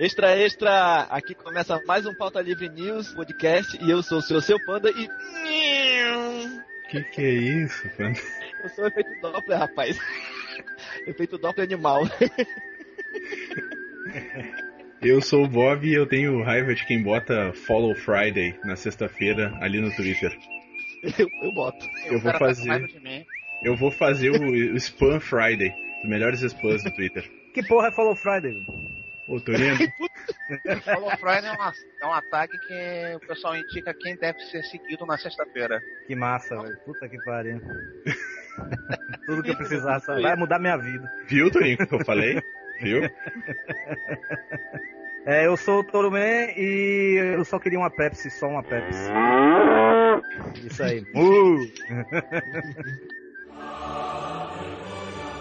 Extra, extra! Aqui começa mais um Pauta Livre News podcast e eu sou o seu, seu panda e. Que que é isso, panda? Eu sou o efeito Doppler, rapaz. efeito Doppler animal. Eu sou o Bob e eu tenho raiva de quem bota Follow Friday na sexta-feira ali no Twitter. Eu, eu boto. Eu vou fazer. Eu vou fazer o, o Spam Friday, os melhores spams do Twitter. Que porra é Follow Friday? Ô, Torino, Follow Friday é, uma- é um ataque que o pessoal indica quem deve ser seguido na sexta-feira. Que massa, velho. Puta que pariu. Tudo que eu precisava saber. Vai mudar minha vida. viu, Torinho, o que eu falei? Viu? É, eu sou o Toro Man e eu só queria uma Pepsi, só uma Pepsi. Isso aí. Uh!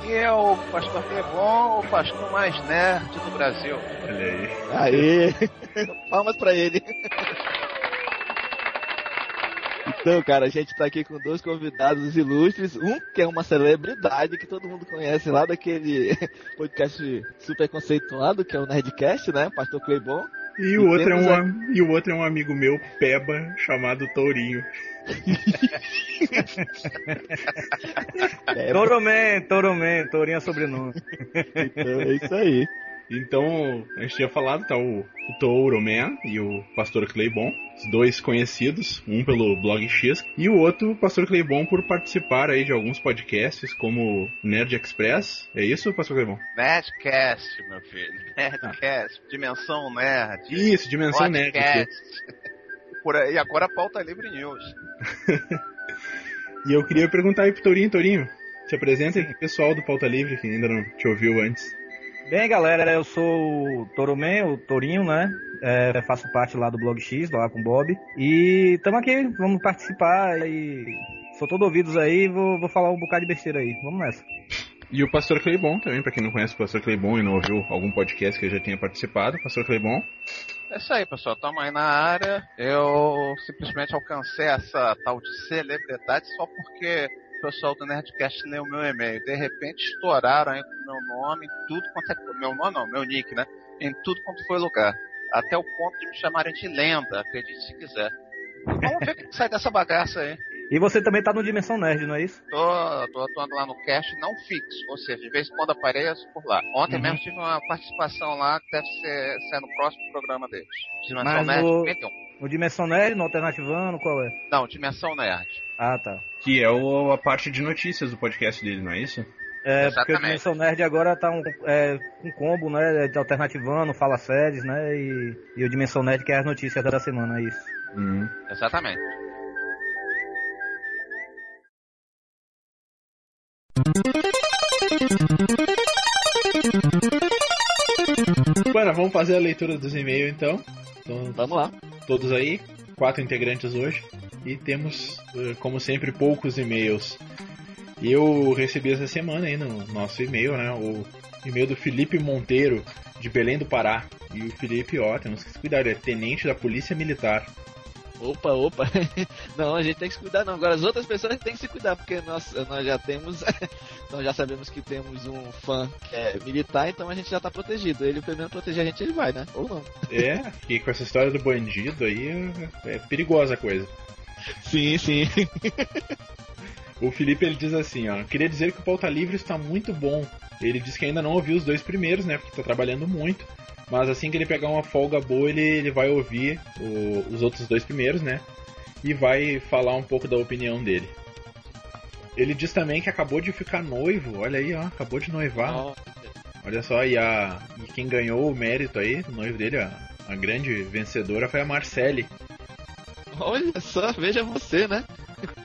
E é o pastor Clebon, o pastor mais nerd do Brasil. Olha aí. Aê! Palmas pra ele. Então, cara, a gente tá aqui com dois convidados ilustres. Um que é uma celebridade que todo mundo conhece lá daquele podcast super conceituado, que é o Nerdcast, né? Pastor Cleibon. E o, outro é um, am- e o outro é um amigo meu, Peba, chamado Tourinho. É, Toro Man, Toro Man, Tourinho é sobrenome. então, é isso aí. Então, a gente tinha falado, tá o, o Touro Man e o Pastor Claybon, os dois conhecidos, um pelo Blog X, e o outro, o Pastor Claybon, por participar aí de alguns podcasts, como Nerd Express. É isso, Pastor Claybon? Nerdcast, meu filho. Nerdcast. Dimensão Nerd. Isso, Dimensão Nerd. Podcast. Por aí, agora a pauta Livre News. E eu queria perguntar aí pro Tourinho, Tourinho, se apresenta aí pro pessoal do Pauta Livre, que ainda não te ouviu antes. Bem, galera, eu sou o Toro Man, o Tourinho, né? É, faço parte lá do Blog X, lá com o Bob. E estamos aqui, vamos participar e sou todo ouvidos aí, vou, vou falar um bocado de besteira aí. Vamos nessa. E o Pastor Claybon também, pra quem não conhece o Pastor Claybon e não ouviu algum podcast que eu já tenha participado, Pastor Claybon. É isso aí, pessoal. Tamo aí na área. Eu simplesmente alcancei essa tal de celebridade só porque pessoal do Nerdcast leu meu e-mail. De repente estouraram aí com meu nome tudo quanto é. Meu nome não, meu nick, né? Em tudo quanto foi lugar. Até o ponto de me chamarem de lenda, acredite se quiser. Vamos ver o que sai dessa bagaça aí. E você também tá no Dimensão Nerd, não é isso? Tô, tô atuando lá no cast não fixo, ou seja, de vez em quando apareço por lá. Ontem Uhum. mesmo tive uma participação lá que deve ser, ser no próximo programa deles. Dimensão Mas Nerd o- 51. No Dimensão Nerd, no Alternativano, qual é? Não, Dimensão Nerd. Ah, tá. Que é o- a parte de notícias do podcast dele, não é isso? É, porque o Exatamente. Dimensão Nerd agora tá um, é, um combo, né? De Alternativano, Fala Séries, né? E, e o Dimensão Nerd que é as notícias da semana, é isso. Hum. Exatamente. Bueno, vamos fazer a leitura dos e-mails então. Então, Vamos lá. todos aí, quatro integrantes hoje. E temos, eh, como sempre, poucos e-mails. Eu recebi essa semana aí no nosso e-mail, né? O e-mail do Felipe Monteiro, de Belém do Pará. E o Felipe, ó, temos que se cuidar, ele é tenente da Polícia Militar. Opa, opa. Não, a gente tem que se cuidar não. Agora as outras pessoas têm que se cuidar, porque nós, nós já temos. nós já sabemos que temos um fã que é militar, então a gente já tá protegido. Ele primeiro proteger a gente, ele vai, né? Ou não. É, e com essa história do bandido aí, é perigosa a coisa. Sim, sim. O Felipe ele diz assim, ó, queria dizer que o Pauta Livre está muito bom. Ele diz que ainda não ouviu os dois primeiros, né, porque está trabalhando muito. Mas assim que ele pegar uma folga boa, ele, ele vai ouvir o- os outros dois primeiros, né, e vai falar um pouco da opinião dele. Ele diz também que acabou de ficar noivo, olha aí, ó, acabou de noivar. Olha só, e, a, e quem ganhou o mérito aí, o noivo dele, a, a grande vencedora foi a Marcele. Olha só, veja você, né?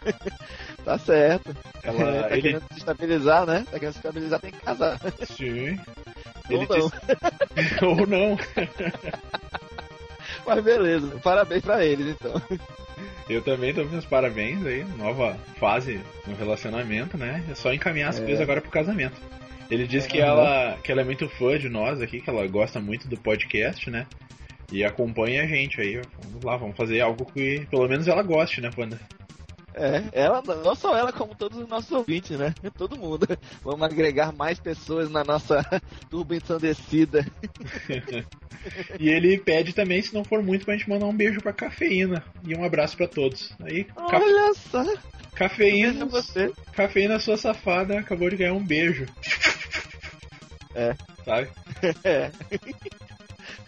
tá certo. Ela, tá ele, querendo se estabilizar, né? Tá querendo se estabilizar, tem que casar. sim, Ou ele não. diz, ou não. Mas beleza, parabéns pra eles então. Eu também dou meus parabéns aí, nova fase no relacionamento, né? É só encaminhar as É. coisas agora pro casamento. Ele diz que, ela, que ela é muito fã de nós aqui, que ela gosta muito do podcast, né? E acompanha a gente aí. Vamos lá, vamos fazer algo que pelo menos ela goste, né, Panda? É, ela, não só ela, como todos os nossos ouvintes, né? Todo mundo. Vamos agregar mais pessoas na nossa turba ensandecida. e ele pede também, se não for muito, pra gente mandar um beijo pra cafeína. E um abraço pra todos. Aí, Olha só! Cafeína, você. cafeína, sua safada, acabou de ganhar um beijo. É. Sabe? É.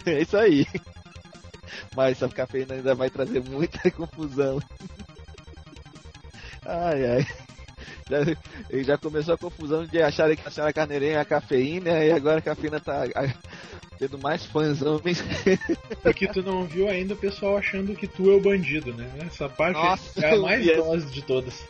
É isso aí. Mas a cafeína ainda vai trazer muita confusão. Ai, ai. Já, já começou a confusão de acharem que a senhora carneirinha é a cafeína e agora a cafeína tá tendo mais fãs homens. Porque tu não viu ainda o pessoal achando que tu é o bandido, né? Essa parte Nossa, é a mais dose de todas.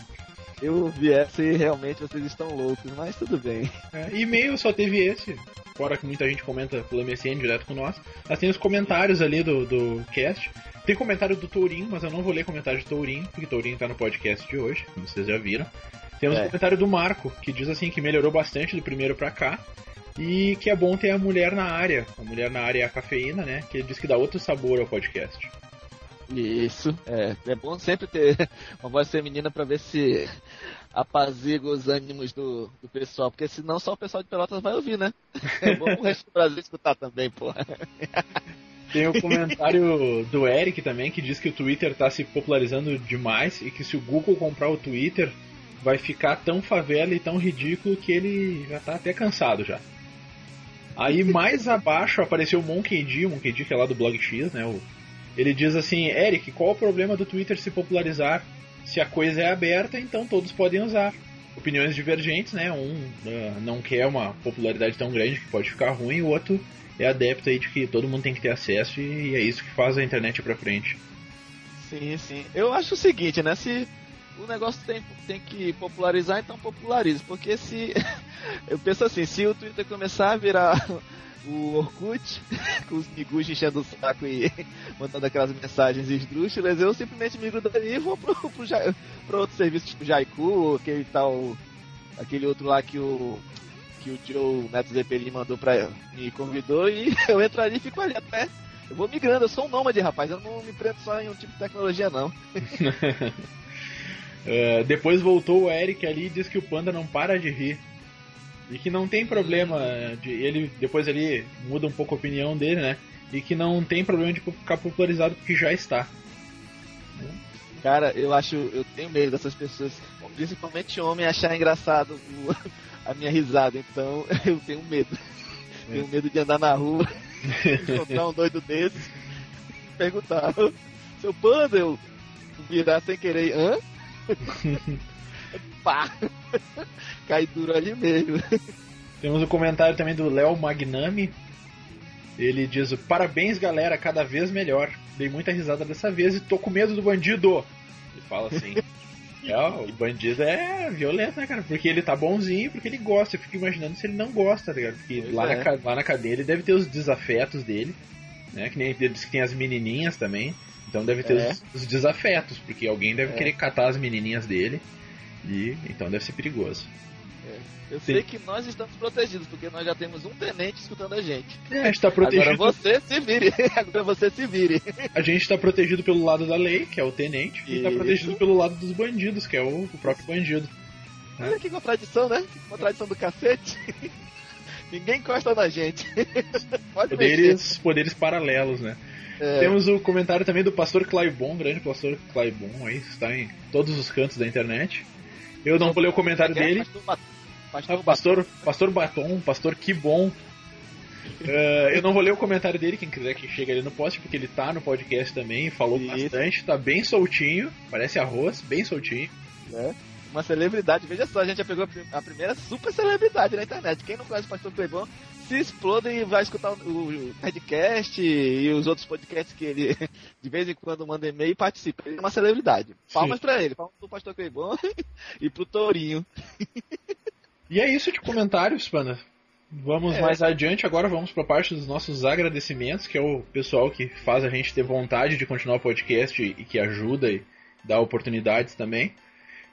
Eu vi essa e realmente vocês estão loucos, mas tudo bem. É, e-mail só teve esse, fora que muita gente comenta pelo MSN direto com nós. Mas tem os comentários ali do, do cast. Tem comentário do Tourinho, mas eu não vou ler comentário de Tourinho, porque Tourinho tá no podcast de hoje, como vocês já viram. Temos é. um comentário do Marco, que diz assim que melhorou bastante do primeiro para cá. E que é bom ter a mulher na área. A mulher na área é a cafeína, né? Que ele diz que dá outro sabor ao podcast. Isso, é. É bom sempre ter uma voz feminina para ver se apazigua os ânimos do, do pessoal, porque senão só o pessoal de Pelotas vai ouvir, né? É bom o resto do Brasil escutar também, porra. Tem o comentário do Eric também, que diz que o Twitter está se popularizando demais e que se o Google comprar o Twitter, vai ficar tão favela e tão ridículo que ele já está até cansado já. Aí mais abaixo apareceu o Monkey D, o Monkey D que é lá do Blog X, né? O... Ele diz assim, Eric, qual o problema do Twitter se popularizar? Se a coisa é aberta, então todos podem usar. Opiniões divergentes, né? Um uh, não quer uma popularidade tão grande que pode ficar ruim, o outro é adepto aí de que todo mundo tem que ter acesso e é isso que faz a internet pra frente. Sim, sim. Eu acho o seguinte, né? Se o negócio tem, tem que popularizar, então popularize. Porque se. Eu penso assim, se o Twitter começar a virar o Orkut, com os migus enchendo o saco e mandando aquelas mensagens esdrúxulas, eu simplesmente migro dali e vou pro, pro, pro, outro serviço, tipo Jaiku, aquele tal. aquele outro lá que o que o Joe Neto Zeppelin mandou pra. me convidou e eu entro ali e fico ali até. Eu vou migrando, eu sou um nômade, rapaz. Eu não me prendo só em um tipo de tecnologia, não. uh, depois voltou o Eric ali e disse que o Panda não para de rir. E que não tem problema de. Ele depois ali muda um pouco a opinião dele, né? E que não tem problema de ficar popularizado porque já está. Cara, eu acho. Eu tenho medo dessas pessoas, principalmente homem, achar engraçado o, a minha risada, então eu tenho medo. É. Tenho medo de andar na rua, encontrar um doido desse, perguntar, seu panda, eu virar sem querer, hã? Pá! Cai duro ali mesmo. Temos o um comentário também do Léo Magnami. Ele diz: Parabéns, galera, cada vez melhor. Dei muita risada dessa vez e tô com medo do bandido. Ele fala assim. É, o bandido é violento, né, cara? Porque ele tá bonzinho, porque ele gosta. Eu fico imaginando se ele não gosta, tá ligado? Porque lá, é. na, lá na cadeia ele deve ter os desafetos dele, né? Que nem ele diz que tem as menininhas também. Então deve ter é. os, os, desafetos, porque alguém deve é. querer catar as menininhas dele. E então deve ser perigoso. Eu Sim. sei que nós estamos protegidos, porque nós já temos um tenente escutando a gente. É, a gente tá protegido. Agora você se vire. Agora você se vire. A gente está protegido pelo lado da lei, que é o tenente, e está protegido pelo lado dos bandidos, que é o, o próprio bandido. Olha que contradição, né? Que contradição do cacete. Ninguém encosta na gente. poderes, poderes paralelos, né? É. Temos o comentário também do pastor Claibon, grande pastor Claibon, aí está em todos os cantos da internet. Eu não vou ler o comentário é dele. Pastor, pastor, pastor Batom, Pastor Que Bom. Uh, eu não vou ler o comentário dele, quem quiser que chegue ali no post, porque ele tá no podcast também, falou Isso. bastante, tá bem soltinho, parece arroz, bem soltinho. É. Uma celebridade, veja só, a gente já pegou a primeira super celebridade na internet. Quem não conhece o Pastor Clebão, se explode e vai escutar o podcast e os outros podcasts que ele de vez em quando manda e-mail e participa. Ele é uma celebridade. Palmas para ele, palmas pro Pastor Clebão e pro Tourinho. E é isso de comentários, Panda. Vamos é. mais adiante, agora vamos para a parte dos nossos agradecimentos, que é o pessoal que faz a gente ter vontade de continuar o podcast e que ajuda e dá oportunidades também.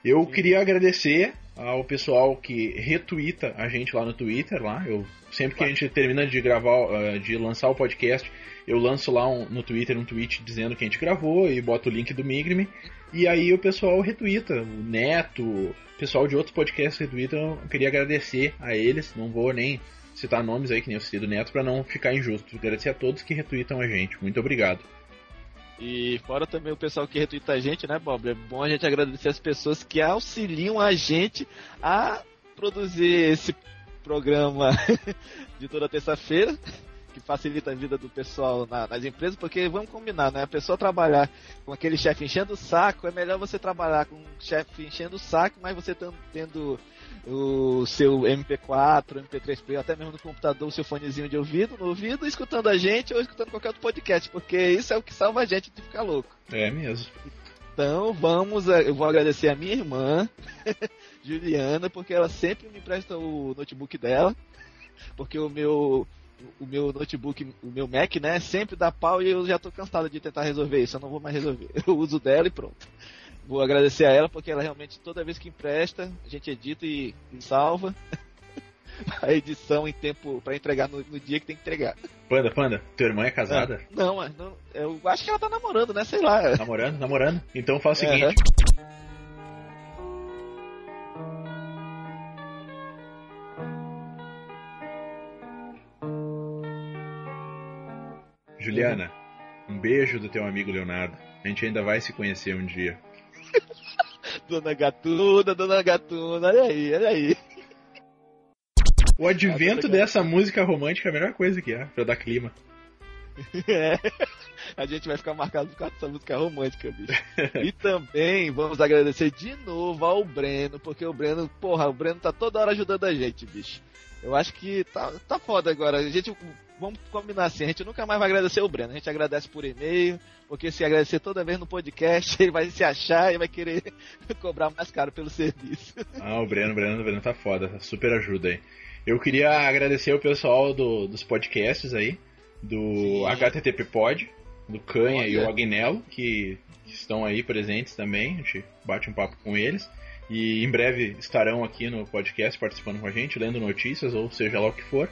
Eu queria agradecer ao pessoal que retuita a gente lá no Twitter, lá. Eu sempre que a gente termina de gravar, de lançar o podcast, eu lanço lá um, no Twitter um tweet dizendo que a gente gravou e boto o link do Migrime. E aí o pessoal retuita, o Neto, o pessoal de outros podcasts retweetam. Eu queria agradecer a eles, não vou nem citar nomes aí que nem eu citei do Neto para não ficar injusto. Agradecer a todos que retweetam a gente. Muito obrigado. E fora também o pessoal que retweeta a gente, né, Bob? É bom a gente agradecer as pessoas que auxiliam a gente a produzir esse programa de toda terça-feira que facilita a vida do pessoal na, nas empresas, porque vamos combinar, né? A pessoa trabalhar com aquele chefe enchendo o saco, é melhor você trabalhar com um chefe enchendo o saco, mas você tendo o seu MP4, MP3 Player, até mesmo no computador, o seu fonezinho de ouvido, no ouvido, escutando a gente ou escutando qualquer outro podcast, porque isso é o que salva a gente de ficar louco. É mesmo. Então vamos, eu vou agradecer a minha irmã, Juliana, porque ela sempre me empresta o notebook dela, porque o meu o meu notebook, o meu Mac, né, sempre dá pau e eu já tô cansado de tentar resolver isso, eu não vou mais resolver. Eu uso dela e pronto. Vou agradecer a ela porque ela realmente toda vez que empresta, a gente edita e, e salva a edição em tempo para entregar no, no, dia que tem que entregar. Panda, Panda, tua irmã é casada? É, não, não, eu acho que ela tá namorando, né? Sei lá. Namorando, namorando. Então faz o seguinte. Uhum. Juliana, um beijo do teu amigo Leonardo. A gente ainda vai se conhecer um dia. dona Gatuna, Dona Gatuna, olha aí, olha aí. O advento dessa música romântica é a melhor coisa que é, pra dar clima. É. A gente vai ficar marcado por causa dessa música romântica, bicho. E também vamos agradecer de novo ao Breno, porque o Breno, porra, o Breno tá toda hora ajudando a gente, bicho. Eu acho que tá, tá foda agora. A gente vamos combinar assim, a gente nunca mais vai agradecer o Breno. A gente agradece por e-mail, porque se agradecer toda vez no podcast, ele vai se achar e vai querer cobrar mais caro pelo serviço. Ah, o Breno, o Breno, o Breno tá foda, super ajuda aí. Eu queria agradecer o pessoal do, dos podcasts aí, do Sim. HTTP Pod, do Canha Olha. e o Agnello, que, que estão aí presentes também. A gente bate um papo com eles. E em breve estarão aqui no podcast participando com a gente, lendo notícias ou seja lá o que for.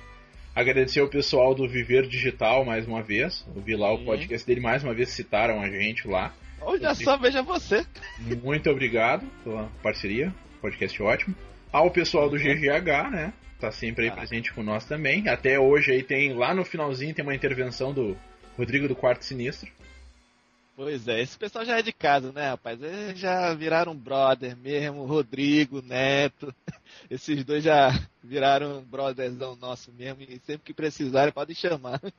Agradecer ao pessoal do Viver Digital mais uma vez. Eu vi lá o podcast dele mais uma vez, citaram a gente lá. Olha só, veja você. Muito obrigado pela parceria, podcast ótimo. Ao pessoal do GGH, né? Tá sempre aí ah. presente com nós também. Até hoje aí tem, lá no finalzinho tem uma intervenção do Rodrigo do Quarto Sinistro. Pois é, esse pessoal já é de casa, né, rapaz? Eles já viraram brother mesmo, Rodrigo, Neto. Esses dois já viraram brotherzão nosso mesmo e sempre que precisarem podem chamar.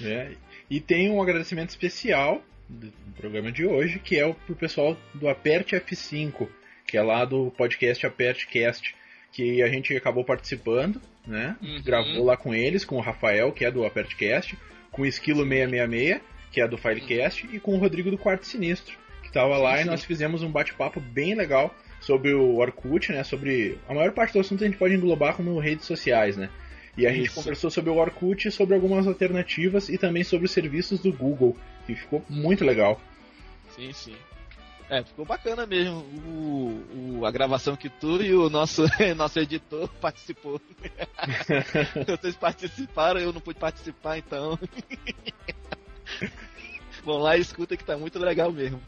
É, e tem um agradecimento especial do programa de hoje, que é o pro pessoal do Aperte F5, que é lá do podcast Apertecast, que a gente acabou participando, né? Uhum. Gravou lá com eles, com o Rafael, que é do Apertecast, com o Esquilo 666, que é do Filecast, e com o Rodrigo do Quarto Sinistro, que estava lá sim. e nós fizemos um bate-papo bem legal sobre o Orkut, né? Sobre a maior parte do assunto a gente pode englobar como redes sociais, né? E a Isso. gente conversou sobre o Orkut, sobre algumas alternativas e também sobre os serviços do Google, que ficou muito legal. Sim, sim. É, ficou bacana mesmo o, o, a gravação que tu e o nosso, nosso editor participou. Vocês participaram, eu não pude participar, então. Vão lá e escuta que tá muito legal mesmo.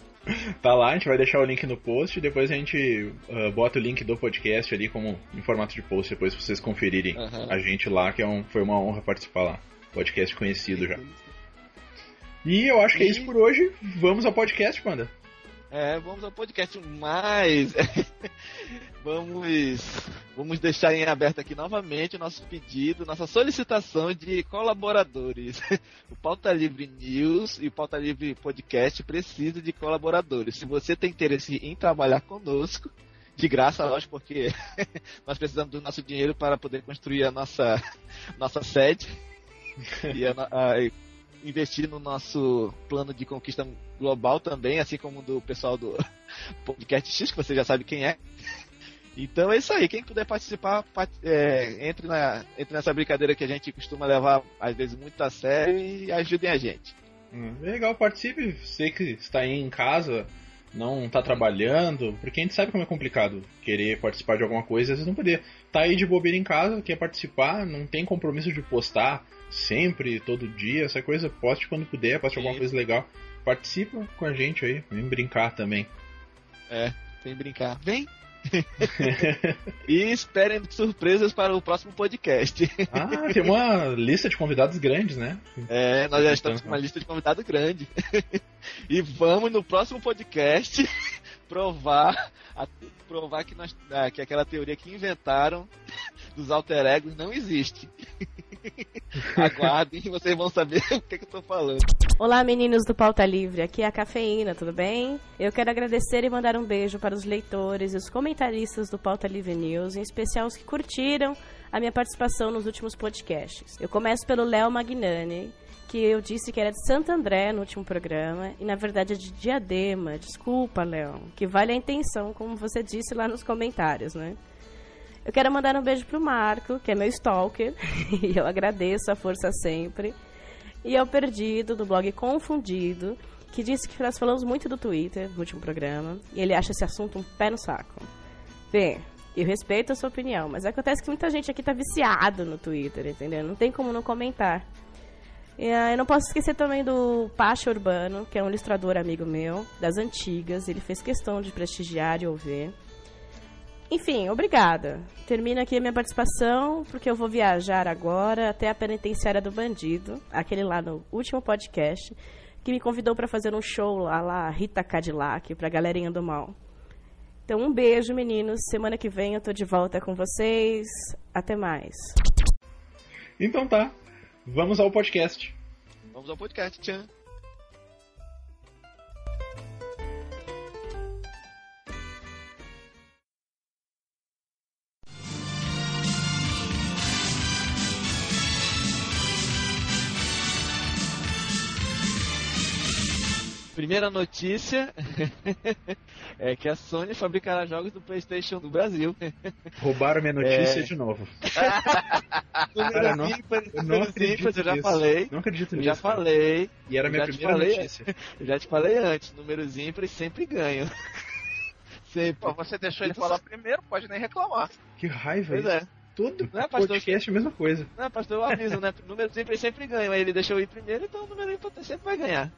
Tá lá, a gente vai deixar o link no post e depois a gente uh, bota o link do podcast ali como em formato de post depois vocês conferirem uhum. a gente lá, que é um, foi uma honra participar lá. Podcast conhecido já. E eu acho que é isso por hoje. Vamos ao podcast, Panda. É, vamos ao podcast, mas vamos, vamos deixar em aberto aqui novamente o nosso pedido, nossa solicitação de colaboradores. O Pauta Livre News e o Pauta Livre Podcast precisam de colaboradores. Se você tem interesse em trabalhar conosco, de graça, lógico, porque nós precisamos do nosso dinheiro para poder construir a nossa, nossa sede e a, a, investir no nosso plano de conquista global também, assim como do pessoal do Podcast X, que você já sabe quem é. Então é isso aí, quem puder participar, é, entre, na, entre nessa brincadeira que a gente costuma levar, às vezes, muito a sério e ajudem a gente. Hum, legal, participe. Você que está aí em casa, não tá trabalhando, porque a gente sabe como é complicado querer participar de alguma coisa e às vezes não poder. Tá aí de bobeira em casa, quer participar, não tem compromisso de postar sempre, todo dia, essa coisa, poste quando puder, poste alguma coisa legal. Participa com a gente aí, vem brincar também. É, vem brincar. Vem! e esperem surpresas para o próximo podcast. ah, tem uma lista de convidados grandes, né? É, nós já estamos com uma lista de convidados grande. e vamos no próximo podcast provar a, provar que, nós, ah, que aquela teoria que inventaram dos alter egos não existe. Aguardem, vocês vão saber o que, que eu tô falando. Olá, meninos do Pauta Livre. Aqui é a Cafeína, tudo bem? Eu quero agradecer e mandar um beijo para os leitores e os comentaristas do Pauta Livre News, em especial os que curtiram a minha participação nos últimos podcasts. Eu começo pelo Léo Magnani, que eu disse que era de Santo André no último programa, e na verdade é de Diadema. Desculpa, Léo, que vale a intenção, como você disse lá nos comentários, né? Eu quero mandar um beijo pro Marco, que é meu stalker, e eu agradeço a força sempre. E ao Perdido, do blog Confundido, que disse que nós falamos muito do Twitter no último programa, e ele acha esse assunto um pé no saco. Bem, eu respeito a sua opinião, mas acontece que muita gente aqui tá viciado no Twitter, entendeu? Não tem como não comentar. E, uh, eu não posso esquecer também do Pacha Urbano, que é um ilustrador amigo meu, das antigas. Ele fez questão de prestigiar e ouvir. Enfim, obrigada. Termino aqui a minha participação, porque eu vou viajar agora até a penitenciária do bandido, aquele lá no último podcast, que me convidou para fazer um show lá, lá Rita Cadillac, pra galerinha do mal. Então, um beijo, meninos. Semana que vem eu tô de volta com vocês. Até mais. Então tá. Vamos ao podcast. Vamos ao podcast, tchan. Primeira notícia é que a Sony fabricará jogos do PlayStation do Brasil. Roubaram minha notícia é... de novo. Cara, não, eu não acredito eu já falei. Não acredito nisso. Já falei. E era a minha primeira falei, notícia. Eu já te falei antes, números ímpares sempre ganham. Sempre. Pô, você deixou ele falar primeiro, pode nem reclamar. Que raiva Pois é. Tudo não é, pastor, podcast é a mesma coisa. Não, pastor, eu aviso, né? Número sempre sempre ganha. Aí ele deixou eu ir primeiro, então o número sempre vai ganhar.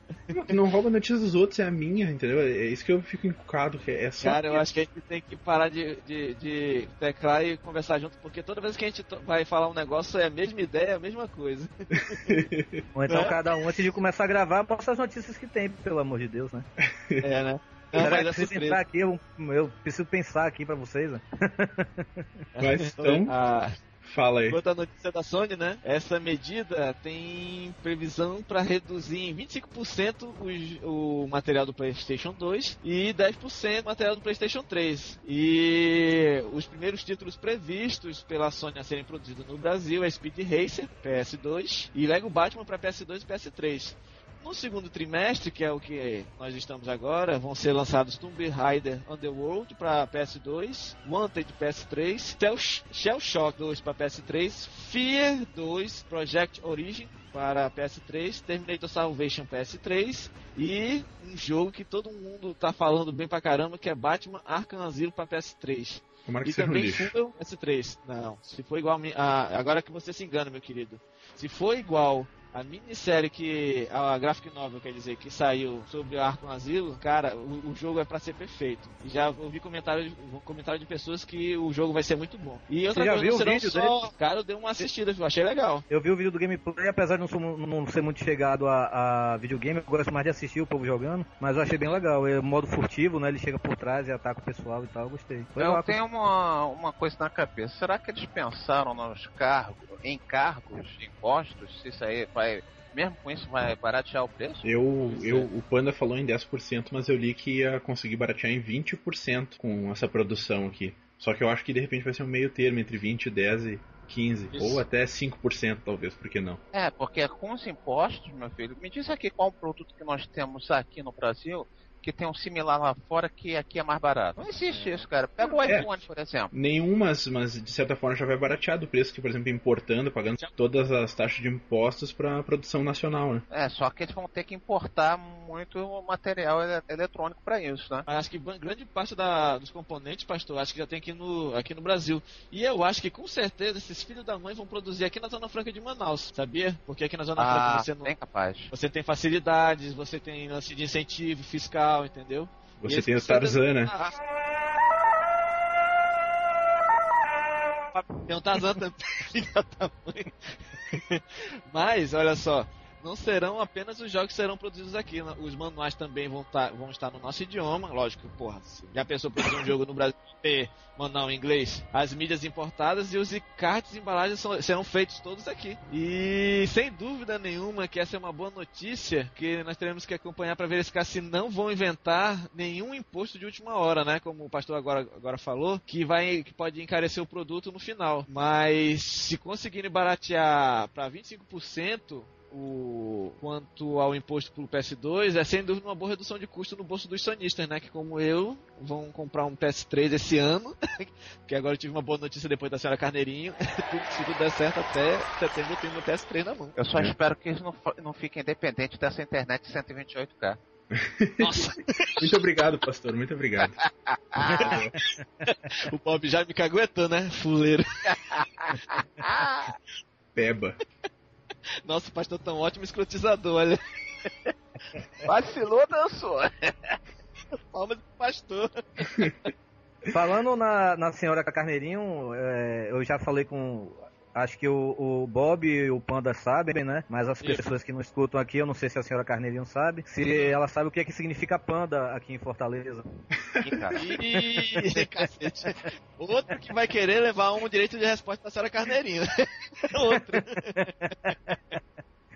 Não rouba notícias dos outros, é a minha, entendeu? É isso que eu fico encucado, que é só. Cara, eu acho que a gente tem que parar de, de, de teclar e conversar junto, porque toda vez que a gente vai falar um negócio é a mesma ideia, é a mesma coisa. Ou então é? cada um, antes de começar a gravar, posta as notícias que tem, pelo amor de Deus, né? É, né? Não, mas preciso pensar aqui, eu, eu, preciso pensar aqui pra vocês. Né? Mas então. Ah, Fala aí. Quanto à notícia da Sony, né? Essa medida tem previsão para reduzir em 25% o, o material do PlayStation 2 e 10% o material do PlayStation 3. E os primeiros títulos previstos pela Sony a serem produzidos no Brasil é Speed Racer, PS2, e Lego Batman para PS2 e PS3. No segundo trimestre, que é o que nós estamos agora, vão ser lançados Tomb Raider Underworld para PS2, Wanted PS3, Shell Shock 2 para PS3, Fear 2 Project Origin para PS3, Terminator Salvation PS3 e um jogo que todo mundo tá falando bem pra caramba que é Batman Arkham Asylum para PS3. Tomara que e também um lixo. PS3. Não, se for igual a, a, agora que você se engana, meu querido. Se for igual a minissérie que. A graphic novel, quer dizer, que saiu sobre o Arco Asilo, cara, o, o, jogo é pra ser perfeito. Já ouvi comentário, comentário de pessoas que o jogo vai ser muito bom. E outra Você já coisa, viu o vídeo só, dele? Cara, eu dei uma assistida, eu achei legal. Eu vi o vídeo do gameplay, apesar de não, sou, não ser muito chegado a, a, videogame, eu gosto mais de assistir o povo jogando, mas eu achei bem legal. É modo furtivo, né? Ele chega por trás e ataca o pessoal e tal, eu gostei. Foi eu tenho uma, uma coisa na cabeça. Será que eles pensaram nos cargos, em cargos, impostos, se isso aí vai mesmo com isso vai baratear o preço? Eu, eu, o Panda falou em 10%, mas eu li que ia conseguir baratear em 20% com essa produção aqui. Só que eu acho que de repente vai ser um meio termo entre 20, 10 e 15, Isso. ou até 5% talvez, por que não? É, porque com os impostos, meu filho, me diz aqui qual produto que nós temos aqui no Brasil que tem um similar lá fora que aqui é mais barato. Não existe isso, cara. Pega o É. iPhone, por exemplo. Nenhum, mas, mas de certa forma já vai baratear do preço que, por exemplo, importando, pagando todas as taxas de impostos para produção nacional, né? É, só que eles vão ter que importar muito material ele- eletrônico pra isso, né? Acho que grande parte da- dos componentes, pastor, acho que já tem aqui no, aqui no Brasil. E eu acho que com certeza esses filhos da mãe vão produzir aqui na Zona Franca de Manaus, sabia? Porque aqui na Zona Ah, Franca você não. bem capaz. Você tem facilidades, você tem lance de incentivo fiscal, entendeu? E Você tem o Tarzan, né? Ah. Tem um Tarzan também. Mas, olha só, não serão apenas os jogos que serão produzidos aqui. né? Os manuais também vão, tá- vão estar no nosso idioma. Lógico, porra, já pensou produzir um jogo no Brasil ter manual em inglês? As mídias importadas e os cards e embalagens são- serão feitos todos aqui. E sem dúvida nenhuma que essa é uma boa notícia que nós teremos que acompanhar para verificar se não vão inventar nenhum imposto de última hora, né? Como o pastor agora, agora falou, que vai que pode encarecer o produto no final. Mas se conseguirem baratear para 25%, o quanto ao imposto pro PS2 é sem dúvida uma boa redução de custo no bolso dos sonistas, né? Que como eu vão comprar um PS3 esse ano, que agora eu tive uma boa notícia depois da senhora Carneirinho, se tudo der certo até setembro eu tenho meu PS3 na mão. Eu só É. espero que eles não, não fiquem dependentes dessa internet 128K. Nossa, Muito obrigado, pastor, muito obrigado. o Bob já me caguetou, né? Fuleiro. Peba. Nossa, o pastor tão ótimo escrotizador, olha. Vacilou, dançou. Palmas do pastor. Falando na, na senhora Carneirinho, é, eu já falei com. Acho que o, o Bob e o Panda sabem, né? Mas as Isso. pessoas que não escutam aqui, eu não sei se a senhora Carneirinho sabe. Se ela sabe o que é que significa panda aqui em Fortaleza. Ih, cacete. Outro que vai querer levar um direito de resposta da senhora Carneirinho. Outro.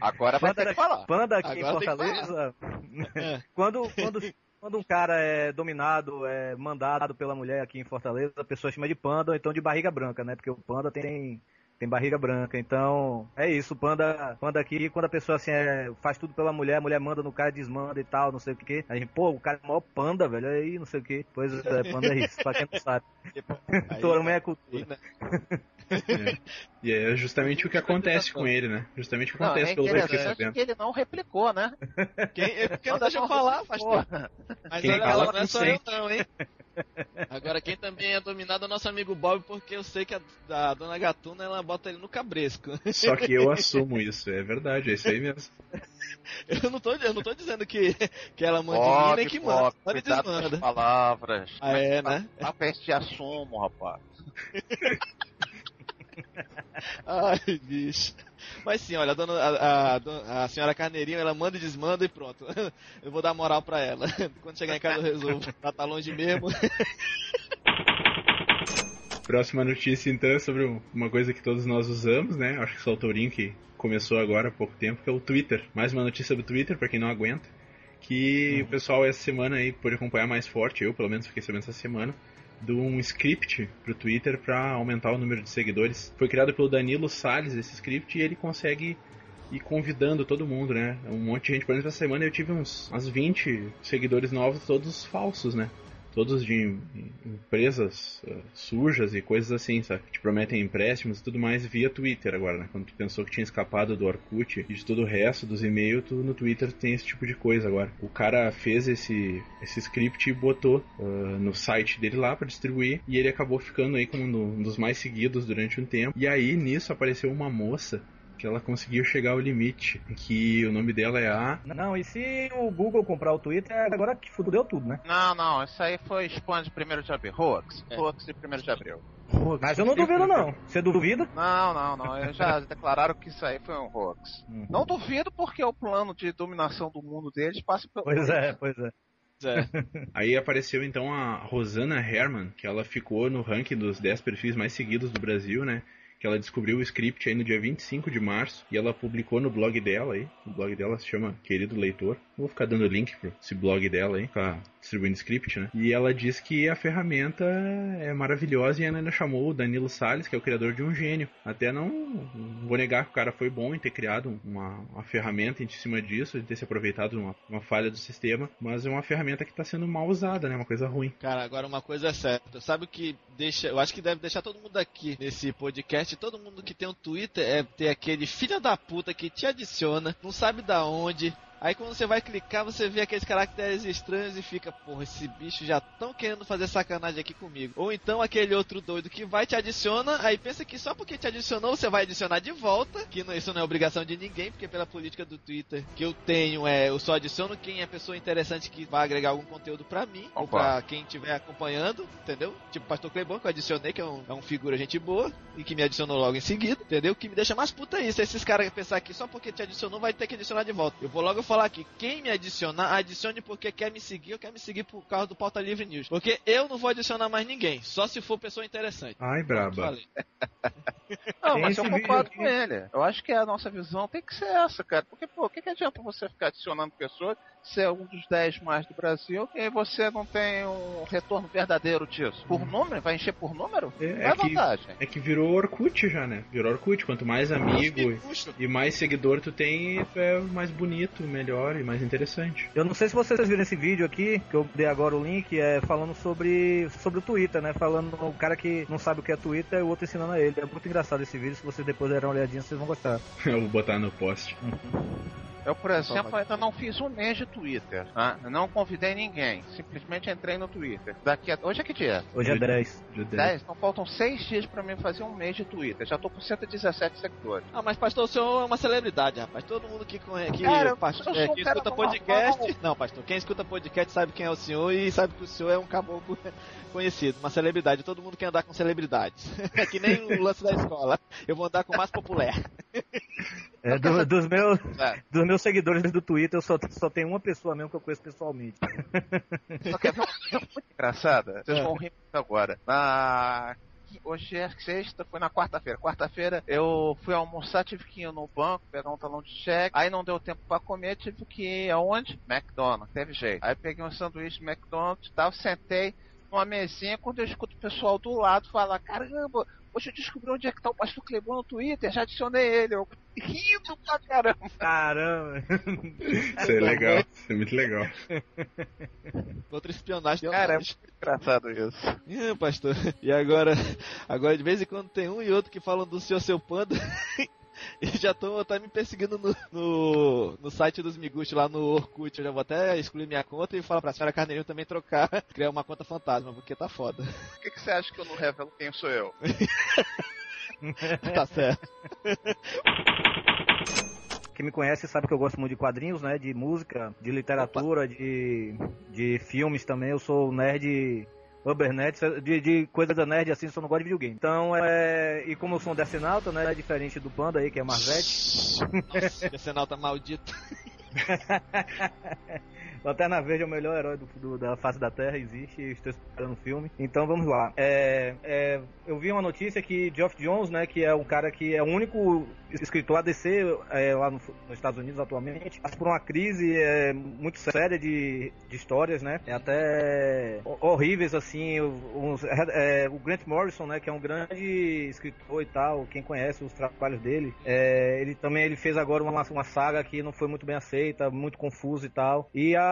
Agora vai Panda, ter que falar. panda aqui Agora em Fortaleza. Quando, quando, quando um cara é dominado, é mandado pela mulher aqui em Fortaleza, a pessoa chama de panda ou então de barriga branca, né? Porque o panda tem. Tem barriga branca, então é isso. O panda, panda aqui, quando a pessoa assim é, faz tudo pela mulher, a mulher manda no cara, desmanda e tal, não sei o que. A gente, pô, o cara é o maior panda, velho, aí não sei o que. Pois é, panda é isso, pra quem não sabe. Torumé é aí, cultura. né? E é justamente o que acontece com ele, né? Justamente o que Não, acontece é pelo que eu sabendo. que ele não replicou, né? Quem, quem não deixa eu falar. Porra. Mas Quem olha fala só, não é só eu não, hein? Agora quem também é dominado é o nosso amigo Bob, porque eu sei que a, a dona Gatuna ela bota ele no cabresco. Só que eu assumo isso, é verdade, é isso aí mesmo. Eu não tô, eu não tô dizendo que, que ela manda em mim Bob, nem que manda. Bob, Pode cuidado com as desmanda. palavras. Ah, é, né? Tá pra te assumo, rapaz. Ai, bicho. Mas sim, olha, a, dona, a, a a senhora Carneirinho, ela manda e desmanda e pronto. Eu vou dar moral pra ela. Quando chegar em casa eu resolvo. Ela tá longe mesmo. Próxima notícia, então, é sobre uma coisa que todos nós usamos, né? Acho que só o Tourinho que começou agora há pouco tempo, que é o Twitter. Mais uma notícia do Twitter, pra quem não aguenta. Que o pessoal essa semana aí pôde acompanhar mais forte, eu pelo menos fiquei sabendo essa semana, de um script pro Twitter pra aumentar o número de seguidores. Foi criado pelo Danilo Salles esse script e ele consegue ir convidando todo mundo, né? Um monte de gente, por exemplo, essa semana eu tive uns, uns 20 seguidores novos, todos falsos, né? Todos de em- empresas eh, sujas e coisas assim, sabe? Que te prometem empréstimos e tudo mais via Twitter agora, né? Quando tu pensou que tinha escapado do Orkut e de todo o resto dos e-mails, tu no Twitter tem esse tipo de coisa agora. O cara fez esse, esse script e botou ah, no site dele lá para distribuir e ele acabou ficando aí como um dos mais seguidos durante um tempo. E aí nisso apareceu uma moça que ela conseguiu chegar ao limite, que o nome dela é a Não, e se o Google comprar o Twitter, agora que fudeu tudo, né? Não, não, isso aí foi spam de 1 de abril. Hoax. É. Hoax de 1 de abril. Mas eu não duvido, não. Você duvida? Não, não, não. Eles já declararam que isso aí foi um hoax. Uhum. Não duvido porque o plano de dominação do mundo deles passa pelo. Pois é, pois é. É. Aí apareceu então a Rosana Herman, que ela ficou no ranking dos 10 perfis mais seguidos do Brasil, né? Que ela descobriu o script aí no dia 25 de março e ela publicou no blog dela aí. O blog dela se chama Querido Leitor. Vou ficar dando link pro esse blog dela aí, ficar distribuindo script, né? E ela diz que a ferramenta é maravilhosa e ela ainda chamou o Danilo Salles, que é o criador de um gênio. Até não, não vou negar que o cara foi bom em ter criado uma, uma ferramenta em cima disso, de ter se aproveitado de uma, uma falha do sistema, mas é uma ferramenta que está sendo mal usada, né? Uma coisa ruim. Cara, agora uma coisa é certa. Sabe o que deixa. Eu acho que deve deixar todo mundo aqui nesse podcast, todo mundo que tem um Twitter, é ter aquele filho da puta que te adiciona, não sabe da onde, Aí quando você vai clicar, você vê aqueles caracteres estranhos e fica, porra, esse bicho já tão querendo fazer sacanagem aqui comigo. Ou então aquele outro doido que vai te adiciona, aí pensa que só porque te adicionou você vai adicionar de volta, que não, isso não é obrigação de ninguém, porque pela política do Twitter que eu tenho é, eu só adiciono quem é pessoa interessante que vai agregar algum conteúdo pra mim, Opa. ou pra quem estiver acompanhando, entendeu? Tipo o Pastor Clebão, que eu adicionei, que é um, é um figura gente boa, e que me adicionou logo em seguida, entendeu? Que me deixa mais puta é isso, esses caras pensar que só porque te adicionou vai ter que adicionar de volta. Eu vou logo falar aqui, quem me adicionar, adicione porque quer me seguir ou quer me seguir por causa do Pauta Livre News. Porque eu não vou adicionar mais ninguém, só se for pessoa interessante. Ai, braba. não, mas eu concordo com ele. Eu acho que a nossa visão tem que ser essa, cara. Porque, pô, o que, que adianta você ficar adicionando pessoas ser é um dos 10 mais do Brasil e você não tem um retorno verdadeiro disso. Por hum. número? Vai encher por número? É, é, é vantagem. É que virou Orkut já, né? Virou Orkut. Quanto mais amigo e, e mais seguidor tu tem, é mais bonito, melhor e mais interessante. Eu não sei se vocês viram esse vídeo aqui, que eu dei agora o link, é falando sobre, sobre o Twitter, né? Falando o cara que não sabe o que é Twitter e o outro ensinando a ele. É muito engraçado esse vídeo, se vocês depois derem uma olhadinha, vocês vão gostar. eu vou botar no post. Eu, por exemplo, ainda não fiz um mês de Twitter. Eu não convidei ninguém. Simplesmente entrei no Twitter. Daqui a... Hoje é que dia? Hoje é 10. 10. Então faltam 6 dias pra mim fazer um mês de Twitter. Já tô com 117 seguidores. Ah, mas pastor, o senhor é uma celebridade, rapaz. Todo mundo que, que, Cara, pastor, é, que escuta podcast. Normal. Não, pastor, quem escuta podcast sabe quem é o senhor e sabe que o senhor é um caboclo conhecido, uma celebridade. Todo mundo quer andar com celebridades. É que nem o lance da escola. Eu vou andar com o mais popular. É, do, dos, meus, é. dos meus seguidores do Twitter, eu só, só tenho uma pessoa mesmo que eu conheço pessoalmente. Só que é muito engraçada. Vocês é. vão rir agora. Na hoje é sexta, foi na quarta-feira. Quarta-feira eu fui almoçar, tive que ir no banco, pegar um talão de cheque. Aí não deu tempo para comer, tive que ir aonde? McDonald's, teve jeito. Aí peguei um sanduíche McDonald's, tal, sentei numa mesinha, quando eu escuto o pessoal do lado falar, caramba, Hoje eu descobri onde é que tá o Pastor Clebão no Twitter, já adicionei ele. Eu rindo pra caramba. Caramba. Isso é legal, isso é muito legal. Outra espionagem. Cara, é muito engraçado isso. É, pastor. E agora, agora de vez em quando tem um e outro que falam do senhor seu panda. E já estão tá me perseguindo no, no, no, site dos Miguchi lá no Orkut. Eu já vou até excluir minha conta e falar pra senhora Carneirinho também trocar, criar uma conta fantasma, porque tá foda. Por que, que você acha que eu não revelo quem sou eu? tá certo. Quem me conhece sabe que eu gosto muito de quadrinhos, né? De música, de literatura, de, de filmes também. Eu sou nerd Ubernet, de, de coisa da nerd assim, só não gosto de videogame. Então, é. E como eu sou um Decenalta, né? É diferente do Panda aí, que é Marvete. Nossa, Decenalta maldito. Lanterna Verde é o melhor herói do, do, da face da Terra, existe, estou esperando o filme. Então vamos lá. É, é, eu vi uma notícia que Geoff Jones, né, que é um cara que é o único escritor ADC é, lá no, nos Estados Unidos atualmente, passa por uma crise é, muito séria de, de histórias, né? É até horríveis, assim. Uns, é, o Grant Morrison, né, que é um grande escritor e tal, quem conhece os trabalhos dele, ele também ele fez agora uma, uma saga que não foi muito bem aceita, muito confusa e tal. E a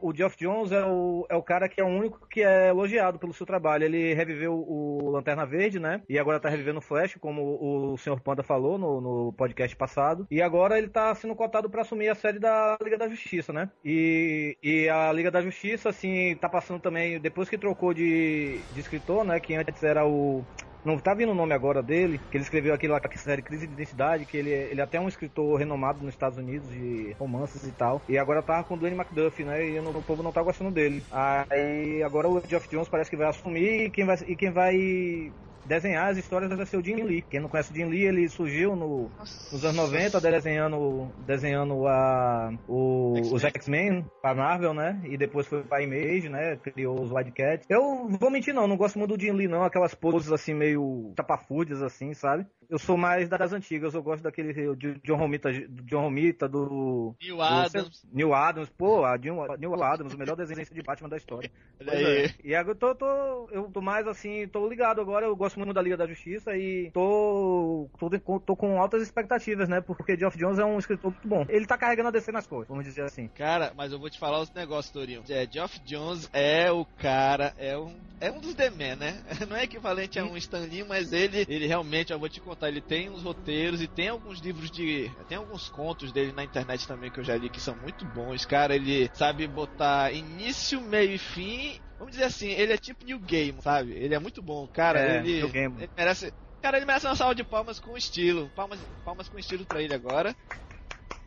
o Geoff Jones é o, é o cara que é o único que é elogiado pelo seu trabalho. Ele reviveu o Lanterna Verde, né? E agora tá revivendo o Flash, como o, Sr. Panda falou no, no podcast passado. E agora ele tá sendo cotado para assumir a série da Liga da Justiça, né? E, e a Liga da Justiça, assim, tá passando também, depois que trocou de, de escritor, né? Que antes era o não tá vindo o nome agora dele, que ele escreveu que série Crise de Identidade, que ele, ele é até um escritor renomado nos Estados Unidos de romances e tal. E agora tá com o Dwayne McDuff, né? E o povo não tá gostando dele. Aí agora o Geoff Jones parece que vai assumir e quem vai, e quem vai desenhar as histórias vai ser o Jim Lee. Quem não conhece o Jim Lee, ele surgiu no, nos anos 90 desenhando, desenhando a, o, os X-Men pra Marvel, né? E depois foi pra Image, né? Criou os Wildcats. Eu vou mentir não, não gosto muito do Jim Lee não, aquelas poses assim meio tapafúdias assim, sabe? Eu sou mais das antigas, eu gosto daquele de John Romita, do John Romita, do Neil Adams. Do, Neil Adams, pô, a Neil, Neil Adams, o melhor desenho de Batman da história. É. E agora eu tô, tô, eu tô mais assim, tô ligado agora, eu gosto muito da Liga da Justiça e tô, tô, tô com altas expectativas, né? Porque Geoff Jones é um escritor muito bom. Ele tá carregando a DC nas costas, vamos dizer assim. Cara, mas eu vou te falar os negócios, Torinho. É, Geoff Jones é o cara, é um, é um dos The Men, né? Não é equivalente a um Stan Lee, mas ele, ele realmente, eu vou te contar, ele tem uns roteiros e tem alguns livros de. Tem alguns contos dele na internet também que eu já li que são muito bons. Cara, ele sabe botar início, meio e fim. Vamos dizer assim, ele é tipo New Game, sabe? Ele é muito bom. Cara, É, ele, ele merece. Cara, ele merece uma salva de palmas com estilo. Palmas, palmas com estilo pra ele agora.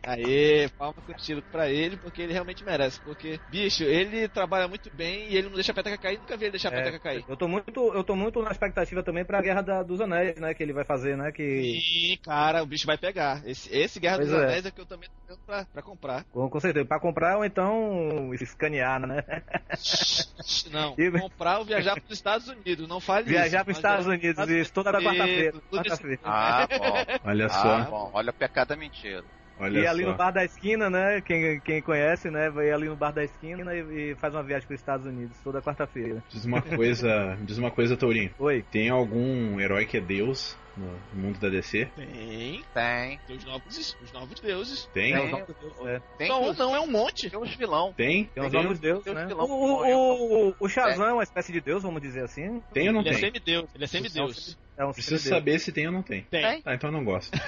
Aê, palmas estilo pra ele, porque ele realmente merece. Porque, bicho, ele trabalha muito bem e ele não deixa a peteca cair. Nunca vi ele deixar a É, peteca cair. Eu tô muito, eu tô muito na expectativa também pra Guerra da- dos Anéis, né? Que ele vai fazer, né? Que Sim, cara, o bicho vai pegar. Esse, esse Guerra Pois dos é. Anéis é que eu também tô vendo pra, pra comprar. com, com certeza, pra comprar ou então escanear, né? Não, E- comprar ou viajar pros Estados Unidos. Não fale Viajar isso. pros Estados Unidos, isso, toda quarta-feira. isso. Ah, bom. Olha Ah, só, bom. Olha o pecado da mentira. Olha E ali só. no bar da esquina, né? Quem, quem conhece, né? Vai ali no bar da esquina e, e faz uma viagem para os Estados Unidos toda quarta-feira. Diz uma coisa, diz uma coisa, Tourinho. Oi. Tem algum herói que é Deus no mundo da DC? Tem, Tem. tem os novos, os novos deuses. Tem? É, Tem. os novos deuses, é. Tem Não, os, não, é um monte. tem os vilão. Tem? Tem os Tem? novos deuses, né? vilão O, o, o, o Shazam é uma espécie de deus, vamos dizer assim. Tem ou não Ele é tem? semideus. Ele é semideus. É um Preciso saber se tem ou não tem. Tem. Ah, então eu não gosto.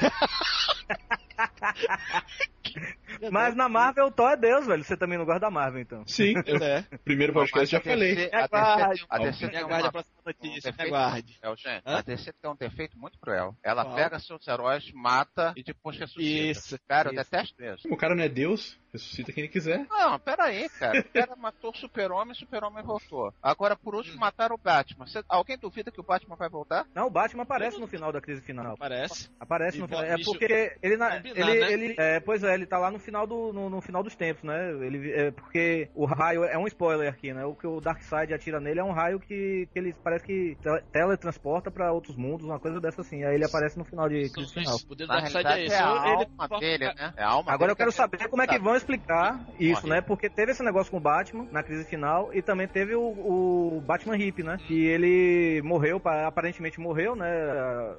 Mas na Marvel o Thor é deus, velho. Você também não gosta da Marvel, então. Sim, Pois é. primeiro podcast já falei. A Aguarde. DC, a DC aguarde a próxima notícia. um aguarde. É, a DC tem um defeito muito cruel. Ela Qual? pega seus heróis, mata e depois ressuscita. Isso. Cara, eu Isso. detesto isso. O cara não é Deus, ressuscita quem ele quiser. Não, peraí, cara. O cara matou o super-homem, o super-homem voltou. Agora, por último, mataram o Batman. Cê- alguém duvida que o Batman vai voltar? Não, o Batman aparece no final da crise final. Parece. Aparece E no final. É porque ele, na, combinar, ele, né? ele é, pois é, ele tá lá no final do no, no final dos tempos, né? Ele é porque o raio é um spoiler aqui, né? O que o Darkseid atira nele é um raio que, que ele parece que tele- teletransporta pra outros mundos, uma coisa dessa assim. Aí ele aparece no final de crise final. O poder do Darkseid é é esse. a Ele alma dele, né? É a alma Agora dele eu quero que saber como é que vão explicar isso, né? Porque teve esse negócio com o Batman na crise final e também teve o, o Batman Hip, né? Que ele morreu, pa- aparentemente morreu, né?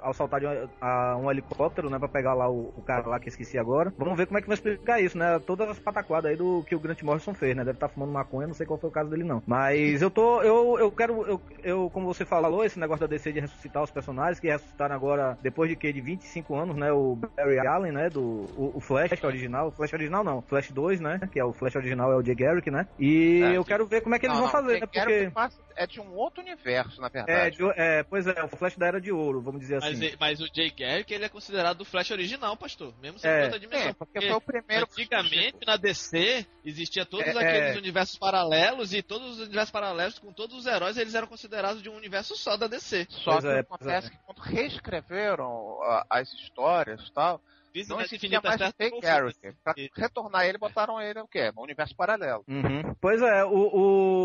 Ao saltar de um, a- um helicóptero, né? Pra pegar lá o, o cara lá que esqueci agora. Vamos ver como é que vai explicar isso, né? Todas as pataquadas aí do que o Grant Morrison fez, né? Deve estar fumando maconha, não sei qual foi o caso dele não. Mas eu tô, eu, eu quero, eu, eu, como você falou, esse negócio da DC de ressuscitar os personagens, que ressuscitaram agora, depois de que? De 25 anos, né? O Barry Allen, né? Do o, o Flash original. O Flash original não. Flash 2, né? Que é o Flash original é o Jay Garrick, né? E É, eu sim. quero ver como é que eles Não, vão não, fazer, né? Porque. que passa é de um outro universo, na É, verdade. de- é, pois é, o Flash da Era de Ouro, vamos dizer Mas, assim. mas o Jay Garrick ele é considerado o Flash original, pastor. Mesmo sendo É. outra dimensão. Sim, porque foi o primeiro. Antigamente na DC existia todos É, aqueles é. universos paralelos e todos os universos paralelos com todos os heróis eles eram considerados de um universo só da DC. Só Pois que é, acontece que quando reescreveram ah, as histórias e tal, Não existia mais o o Garrick. foda-se. Pra retornar ele, botaram ele o quê? Um universo paralelo. Uhum. Pois é, o,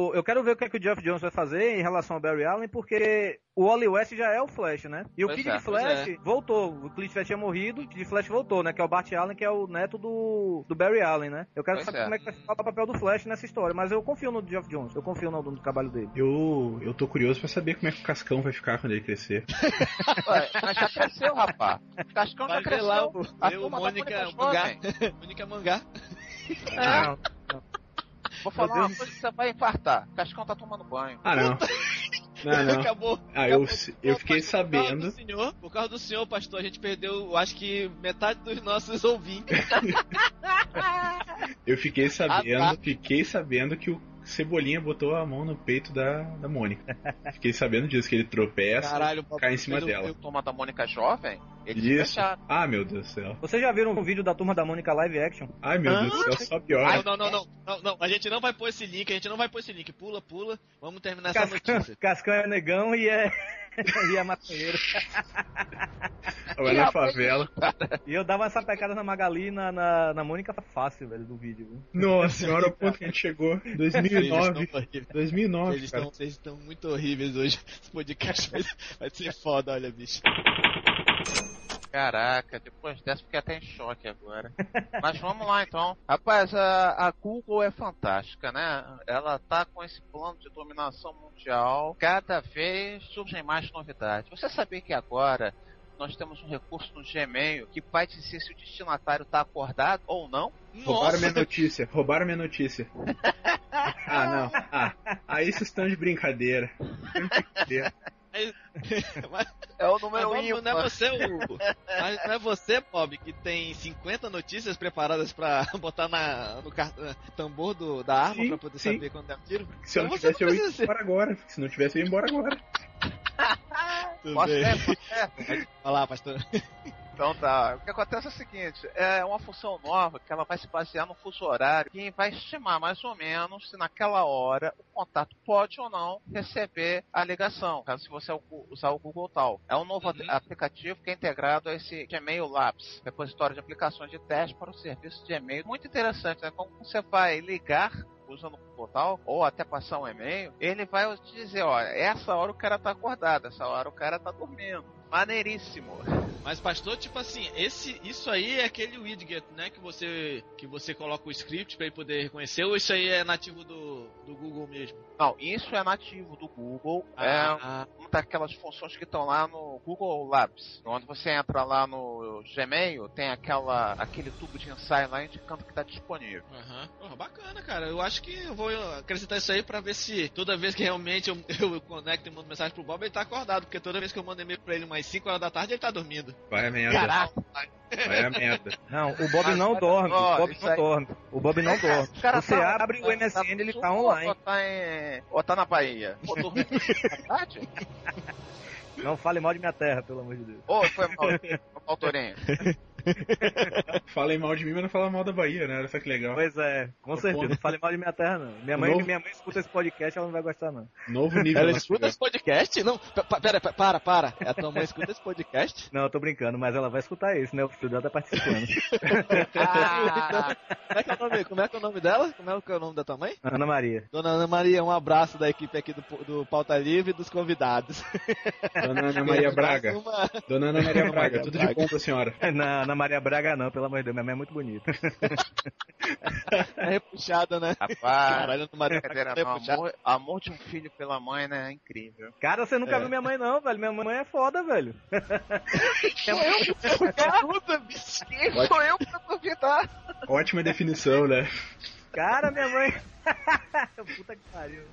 o- eu quero ver o que, é que o Jeff Jones vai fazer em relação ao Barry Allen, porque o Wally West já é o Flash, né? E o Pois Kid é, de Flash pois voltou. O Clint Flash tinha morrido, o Kid de Flash voltou, né? Que é o Bart Allen, que é o neto do, do Barry Allen, né? Eu quero Pois saber é. como é que vai ficar o papel do Flash nessa história, mas eu confio no Jeff Jones, eu confio no, no trabalho dele. Eu, eu tô curioso pra saber como é que o Cascão vai ficar quando ele crescer. Ué, mas já cresceu, rapaz. O Cascão Vai já cresceu. lá o, Da Mônica Mônica Mangá. Mônica Mangá. É, Não, vou falar uma coisa que você vai infartar. O Cascão tá tomando banho. Ah, não. Não, não. Acabou. Ah, eu, Acabou. eu fiquei Mas Por causa do sabendo. senhor, por causa do senhor, pastor, a gente perdeu, eu acho que metade dos nossos ouvintes. Eu fiquei sabendo. Ah, tá. Fiquei sabendo que o Cebolinha botou a mão no peito da, da Mônica. Fiquei sabendo disso, que ele tropeça Caralho, cai em cima dela. O Turma da Mônica jovem, eles Isso. Ah, meu Deus do céu. Vocês já viram um vídeo da turma da Mônica live action? Ai, meu Deus do céu, só pior. Não, não, não, não, não, não. A gente não vai pôr esse link, a gente não vai pôr esse link. Pula, pula. Vamos terminar essa notícia. Cascão é negão e é. e é maconheiro. Vai na favela. E eu dava essa pecada na Magali e na, na, na Mônica fácil, velho, do vídeo. viu? Nossa senhora, o ponto que a gente chegou. Vocês estão 2009. horríveis. 2009, Vocês cara. estão, vocês estão muito horríveis hoje. Esse podcast vai, vai ser foda, olha, bicho. Caraca, depois dessa fiquei até em choque agora. Mas vamos lá então. Rapaz, a, a Google é fantástica, né? Ela tá com esse plano de dominação mundial. Cada vez surgem mais novidades. Você sabia que agora nós temos um recurso no Gmail que vai dizer se o destinatário tá acordado ou não? Roubaram minha Nossa, notícia, roubaram minha notícia. Ah, não. Ah, aí vocês estão de brincadeira. Brincadeira. mas, É o mas número vamos, não é você, o, mas não é você, Bob, que tem 50 notícias preparadas pra botar na, no car- tambor do, da arma Sim, pra poder sim. saber quando é um tiro? Se eu não você tivesse, eu ia embora agora. Se não tivesse, eu ia embora agora. Tudo bem. Olha lá, pastor. Então tá. O que acontece é o seguinte: é uma função nova que ela vai se basear no fuso horário que vai estimar mais ou menos se naquela hora o contato pode ou não receber a ligação, caso se você usar o Google Tal. É um novo Uhum. ap- aplicativo que é integrado a esse Gmail Labs, repositório de aplicações de teste para o serviço de e-mail. Muito interessante, né? Como você vai ligar usando o Google Tal, ou até passar um e-mail, ele vai te dizer, ó, essa hora o cara tá acordado, essa hora o cara tá dormindo. Maneiríssimo. Mas pastor, tipo assim, esse, isso aí é aquele widget, né, que você que você coloca o script pra ele poder reconhecer, ou isso aí é nativo do, do Google mesmo? Não, isso é nativo do Google. é Ah, uma daquelas funções que estão lá no Google Labs. Quando você entra lá no Gmail, tem aquela, aquele tubo de ensaio lá indicando que está disponível. Aham. Porra, bacana, cara. Eu acho que eu vou acrescentar isso aí pra ver se toda vez que realmente eu, eu conecto e mando mensagem pro Bob, ele tá acordado. Porque toda vez que eu mando e-mail pra ele umas 5 horas da tarde, ele tá dormindo. Vai a merda. Caraca! Vai a merda. Não, o Bob não dorme. ó, O Bob não aí- dorme. O Bob não dorme. O cara Você tá- abre o tá- MSN, tá ele tá online. Ou tá, em, ou tá na Bahia? Dormindo tarde? Não fale mal de minha terra, pelo amor de Deus. Ou foi mal, foi mal Torinho? Falem mal de mim, mas não fala mal da Bahia, né? Olha só que legal. Pois é, com certeza. Não fale mal de minha terra, não. Minha mãe, Novo- minha mãe escuta esse podcast, ela não vai gostar, não. Novo nível. Ela na escuta esse podcast? Não, pera, pa- para, para. A tua mãe escuta esse podcast? Não, eu tô brincando, mas ela vai escutar isso, né? O filho dela tá participando. Ah, como, é que é o nome, como é que é o nome dela? Como é que é o nome da tua mãe? Ana Maria. Dona Ana Maria, um abraço da equipe aqui do, do Pauta Livre e dos convidados. Dona Ana Maria Braga. Uma- Dona Ana Maria Braga, tudo de bom pra senhora. Na Ana Maria Braga, não, pelo amor de Deus, minha mãe é muito bonita. É repuxada, né? Rapaz, Caralho, Ana Maria brincadeira é amor, amor de um filho pela mãe, né? É incrível. Cara, você nunca É. viu minha mãe, não, velho. Minha mãe é foda, velho. Sou eu que pergunta, bicho. Quem sou eu pra duvidar? Ótima definição, né? Cara, minha mãe. Puta que pariu.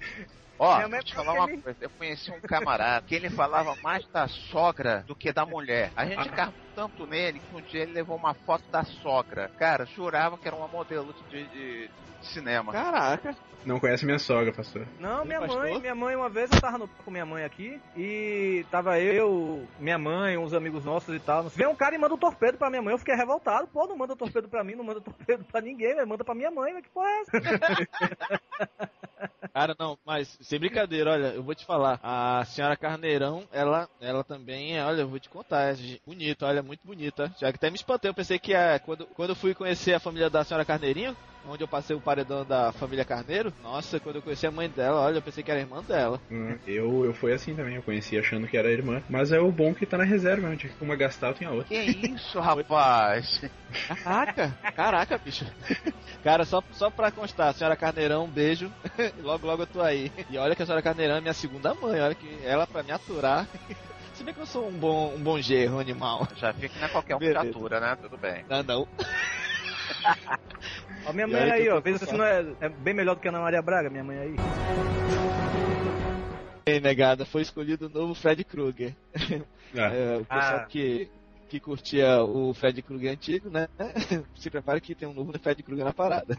Ó, Minha mãe vou te falar uma coisa. Eu conheci um camarada que ele falava mais da sogra do que da mulher. A gente Ah. Tanto nele que um dia ele levou uma foto da sogra. Cara, jurava que era uma modelo de, de- de cinema. Caraca. Não conhece minha sogra, pastor. Não, minha pastor? mãe, minha mãe, uma vez eu tava no com minha mãe aqui e tava eu, minha mãe, uns amigos nossos e tal. Vem um cara e manda um torpedo pra minha mãe, eu fiquei revoltado. Pô, não manda torpedo pra mim, não manda torpedo pra ninguém. Manda pra minha mãe, mas que porra é essa? Cara, não, mas sem brincadeira, olha, eu vou te falar. A senhora Carneirão, ela, ela também, olha, eu vou te contar, é bonita, olha, muito bonita. Já que até me espantei, eu pensei que é, quando, quando eu fui conhecer a família da senhora Carneirinho, onde eu passei o paredão da família Carneiro, nossa, quando eu conheci a mãe dela, olha, eu pensei que era irmã dela. Hum, Eu, eu fui assim também, eu conheci achando que era irmã. Mas é o bom que tá na reserva, né? Tinha que uma gastar, eu tinha outra. Que isso, rapaz? Caraca, caraca, bicho. Cara, só, só pra constar, senhora Carneirão, um beijo. logo, logo eu tô aí. E olha que a senhora Carneirão é minha segunda mãe, olha que ela pra me aturar. Se bem que eu sou um bom, um bom gerro animal. Já vi que não é qualquer um que Beleza. atura, né? Tudo bem. Não, não. Ó, minha E mãe aí, aí, ó. Veja se não é, é bem melhor do que a Ana Maria Braga, minha mãe aí. Bem, negada, foi escolhido o novo Fred Krueger. Ah, É, o pessoal Ah. que, que curtia o Fred Krueger antigo, né? Se prepara que tem um novo Fred Krueger na parada.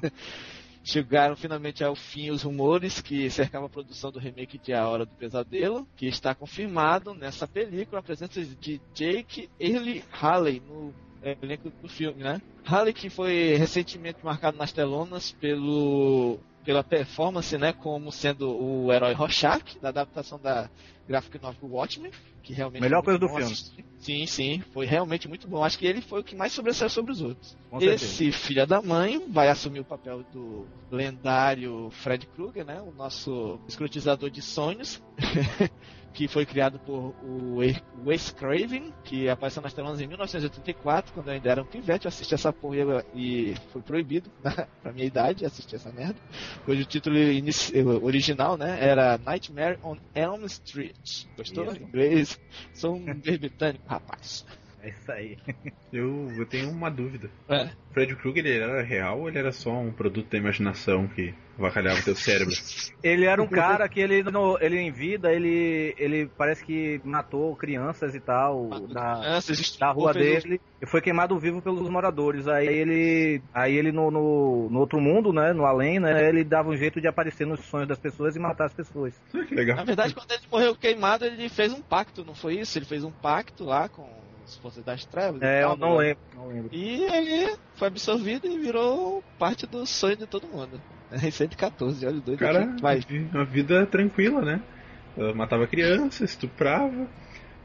Chegaram finalmente ao fim os rumores que cercavam a produção do remake de A Hora do Pesadelo, que está confirmado nessa película a presença de Jake Early Haley no elenco do filme, né? Haley que foi recentemente marcado nas telonas pelo pela performance, né, como sendo o herói Rorschach, da adaptação da graphic novel Watchmen, que realmente melhor coisa do filme. Assistir. Sim, sim, foi realmente muito bom. Acho que ele foi o que mais sobressaiu sobre os outros. Esse filho da mãe vai assumir o papel do lendário Fred Krueger, né, o nosso escrotizador de sonhos. que foi criado por o Wes Craven, que apareceu nas telas em 1984, quando eu ainda era um pivete, eu assisti essa porra e foi proibido, né, pra minha idade, assistir essa merda. Hoje o título original, né, era Nightmare on Elm Street. Gostou? Em inglês? Sou um britânico, rapaz. É isso aí. Eu, eu tenho uma dúvida. É. Fred Krueger ele era real ou ele era só um produto da imaginação que avacalhava teu cérebro? Ele era um cara que ele, no, ele em vida, ele, ele parece que matou crianças e tal da, crianças, da rua dele e foi queimado vivo pelos moradores. Aí ele, aí ele no, no, no, outro mundo, né, no além, né, ele dava um jeito de aparecer nos sonhos das pessoas e matar as pessoas. Que legal. Na verdade, quando ele morreu queimado, ele fez um pacto, não foi isso? Ele fez um pacto lá com as forças das trevas. É, eu não lembro, não lembro. E ele foi absorvido e virou parte do sonho de todo mundo. Em 114, olha o doido. Cara, aqui, vai. uma vida tranquila, né? matava criança, estuprava,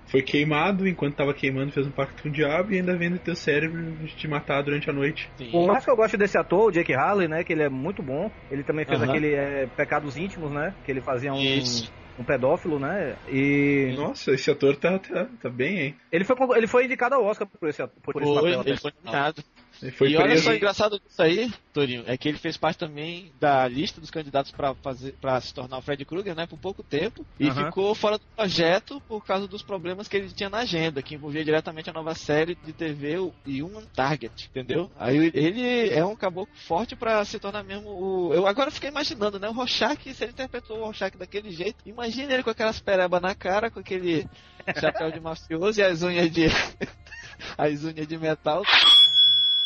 foi queimado, enquanto tava queimando fez um pacto com o diabo e ainda vendo teu cérebro te matar durante a noite. Sim. Por mais que eu goste desse ator, o Jake Harley, né, que ele é muito bom, ele também fez aquele é, Pecados Íntimos, né, que ele fazia um... Isso um pedófilo, né? E. Nossa, esse ator tá, tá, tá bem, hein? Ele foi, ele foi indicado ao Oscar por esse, por esse papel. Ele foi nominado. Foi e preso. olha só, engraçado disso aí, Torinho, é que ele fez parte também da lista dos candidatos para fazer para se tornar o Fred Krueger, né, por pouco tempo, e uhum. ficou fora do projeto por causa dos problemas que ele tinha na agenda, que envolvia diretamente a nova série de TV e Human Target, entendeu? Aí ele é um caboclo forte para se tornar mesmo o eu agora fiquei imaginando, né, o Rorschach, se ele interpretou o Rorschach daquele jeito, imagina ele com aquelas perebas na cara, com aquele chapéu de mafioso e as unhas de as unhas de metal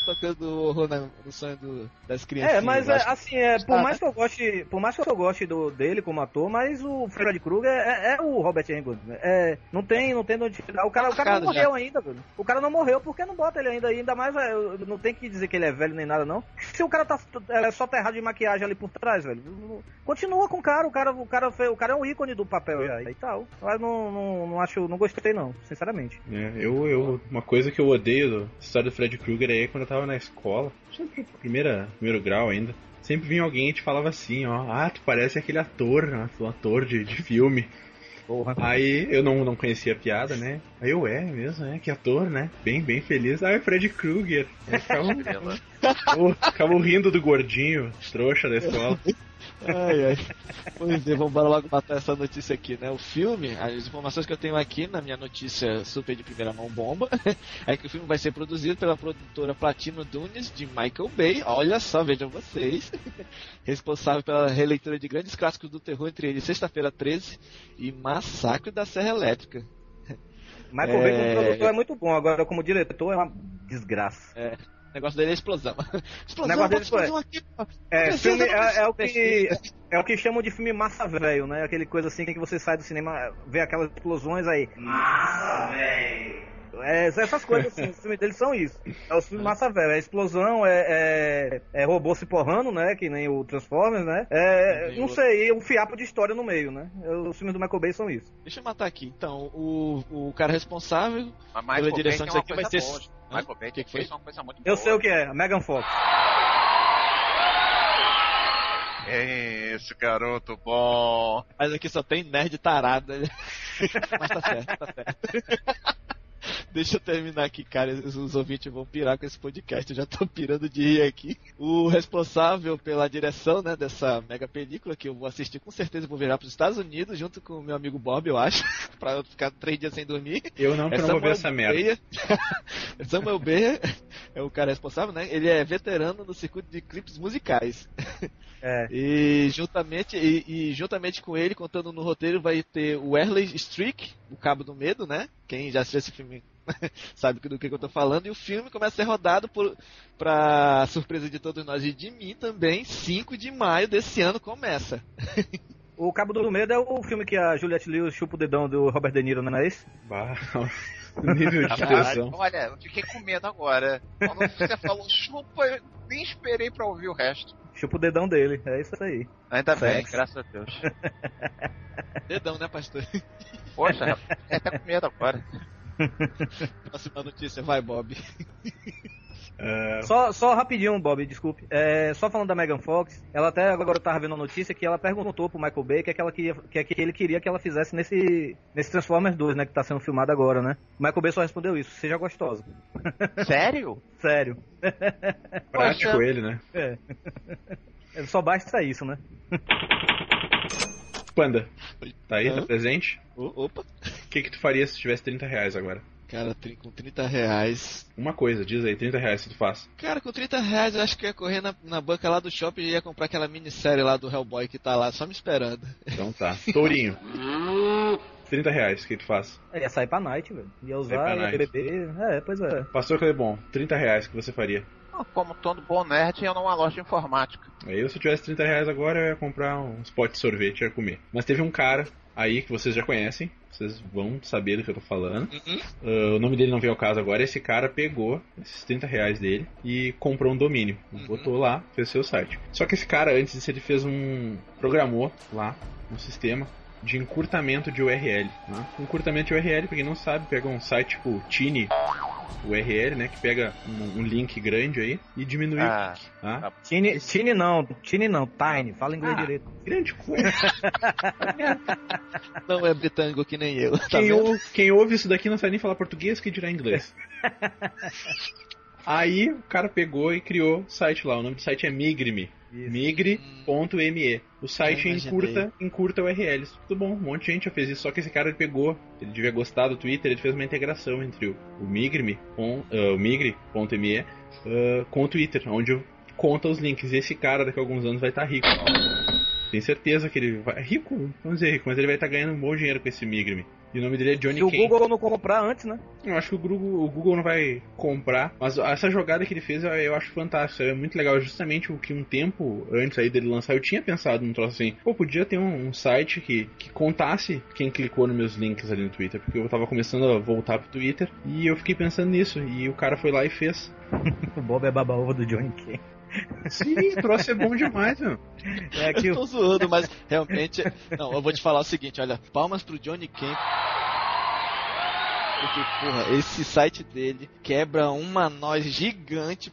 tocando horror no sonho do, das crianças. É, mas é, assim, é, por mais que eu goste, por mais que eu goste do, dele como ator, mas o Fred Krueger é, é, o Robert Englund. Né? É, não tem, não tem onde O cara, o cara não morreu já. ainda, velho. O cara não morreu porque não bota ele ainda, ainda mais, é, não tem que dizer que ele é velho nem nada não. Se o cara tá é, só tá errado de maquiagem ali por trás, velho, continua com o cara, o cara, o cara, o cara é um ícone do papel já e tal. Mas não, não, não acho, não gostei não, sinceramente. É, eu, eu, uma coisa que eu odeio da história do Fred Krueger é quando eu tava tava na escola, primeira, primeiro grau ainda, sempre vinha alguém e te falava assim, ó, ah, tu parece aquele ator, né, um ator de, de filme. Porra. Aí eu não, não conhecia a piada, né? Aí eu, é mesmo, é, que ator, né? Bem, bem feliz. Ah, é Fred Krueger. Ficavam rindo do gordinho, trouxa da escola. Ai, ai. Pois é, vamos logo matar essa notícia aqui, né? O filme, as informações que eu tenho aqui na minha notícia super de primeira mão bomba, é que o filme vai ser produzido pela produtora Platino Dunes de Michael Bay. Olha só, vejam vocês. Responsável pela releitura de grandes clássicos do terror, entre eles Sexta-feira 13 e Massacre da Serra Elétrica. Michael é... Bay como produtor é muito bom, agora como diretor é uma desgraça. É. O negócio dele é explosão. explosão, o negócio dele explosão aqui, é, filme é, é, o que, é o que chamam de filme massa velho, né? Aquele coisa assim que você sai do cinema, vê aquelas explosões aí. Massa velho! É, essas coisas assim, os filmes deles são isso. É o filme massa velho, é explosão, é, é, é, robô se porrando, né? Que nem o Transformers, né? É, não sei, um fiapo de história no meio, né? Os filmes do Michael Bay são isso. Deixa eu matar aqui. Então, o, o cara responsável pela direção disso aqui vai ser. Michael Bay que, que foi? uma coisa muito Eu sei o que é, a Megan Fox. É esse garoto bom. Mas aqui só tem nerd tarado. Mas tá certo, tá certo. Deixa eu terminar aqui, cara. Os ouvintes vão pirar com esse podcast. Eu já tô pirando de rir aqui. O responsável pela direção, né, dessa mega película que eu vou assistir com certeza vou virar para os Estados Unidos junto com o meu amigo Bob, eu acho, para eu ficar três dias sem dormir. Eu não, é pra não ver essa merda. Samuel B é o cara responsável, né? Ele é veterano no circuito de clipes musicais. É. E juntamente e, e, juntamente com ele, contando no roteiro, vai ter o Erley Streak, o Cabo do Medo, né? Quem já assistiu esse filme sabe do que, que eu tô falando. E o filme começa a ser rodado por, pra surpresa de todos nós e de mim também, 5 de maio desse ano começa. O Cabo do Medo é o filme que a Juliette Lewis chupa o dedão do Robert De Niro, não é isso? Bah, o nível de tensão. olha, eu fiquei com medo agora. Quando você falou chupa, eu nem esperei pra ouvir o resto. Chupa o dedão dele, é isso aí. Ainda bem, Sexo. graças a Deus. Dedão, né, pastor? Poxa, fiquei até com medo agora. Próxima notícia, vai, Bob. É, Só, só rapidinho, Bob, desculpe. É, só falando da Megan Fox, ela até agora tava vendo a notícia que ela perguntou pro Michael Bay o que, é que, ela queria, o que, é que ele queria que ela fizesse nesse, nesse Transformers 2, né? Que tá sendo filmado agora, né? O Michael Bay só respondeu isso, seja gostosa. Sério? Sério. prático Poxa. ele, né? É. Só basta isso, né? Panda, tá aí, Hã? tá presente? O- opa. O que que tu faria se tivesse 30 reais agora? Cara, com 30 reais. Uma coisa, diz aí, 30 reais que tu faz. Cara, com 30 reais eu acho que eu ia correr na, na banca lá do shopping e ia comprar aquela minissérie lá do Hellboy que tá lá, só me esperando. Então tá. Tourinho. 30 reais, o que tu faz? É, Ia sair pra night, velho. Ia usar, ia beber. É, pois é. Pastor Clebon, 30 reais que você faria? Como todo bom nerd, eu numa loja de informática. Eu, se eu tivesse 30 reais agora, eu ia comprar uns potes de sorvete e ia comer. Mas teve um cara aí que vocês já conhecem, vocês vão saber do que eu tô falando. Uhum. Ah, o nome dele não veio ao caso agora. Esse cara pegou esses 30 reais dele e comprou um domínio. Uhum. Botou lá, fez seu site. Só que esse cara, antes disso, ele fez um. programou lá um sistema de encurtamento de URL. Né? Encurtamento de URL, pra quem não sabe, pega um site tipo Tiny URL, né? Que pega um, um link grande aí e diminui. Ah, tá? Tiny, Tiny não, Tiny não, Tiny. Fala inglês Ah. direito. Grande coisa. Não é britânico que nem eu. Tá quem, ou- quem ouve isso daqui não sabe nem falar português, que dirá inglês. Aí o cara pegou e criou o site lá. O nome do site é Migrime. Migre.me. O site encurta, encurta URLs. Tudo bom, um monte de gente já fez isso. Só que esse cara ele pegou, ele devia gostar do Twitter, ele fez uma integração entre o, o Migrime, com, ah, o Migre.me ah, com o Twitter, onde conta os links. E esse cara daqui a alguns anos vai estar rico. Tenho certeza que ele vai. Rico, vamos dizer rico, mas ele vai estar ganhando um bom dinheiro com esse Migrime. E o nome dele é Johnny Se o Kane. Google não comprar antes, né? Eu acho que o Google, o Google não vai comprar, mas essa jogada que ele fez eu, eu acho fantástico, é muito legal. Justamente o que um tempo antes aí dele lançar, eu tinha pensado num troço assim, pô, podia ter um, um site que, que contasse quem clicou nos meus links ali no Twitter, porque eu tava começando a voltar pro Twitter e eu fiquei pensando nisso, e o cara foi lá e fez. O Bob é baba-ovo do Johnny Kane. Sim, o troço é bom demais, meu. É que Eu tô zoando, mas realmente. Não, eu vou te falar o seguinte: olha, palmas pro Johnny Camp. Porque, porra, esse site dele quebra uma noz gigante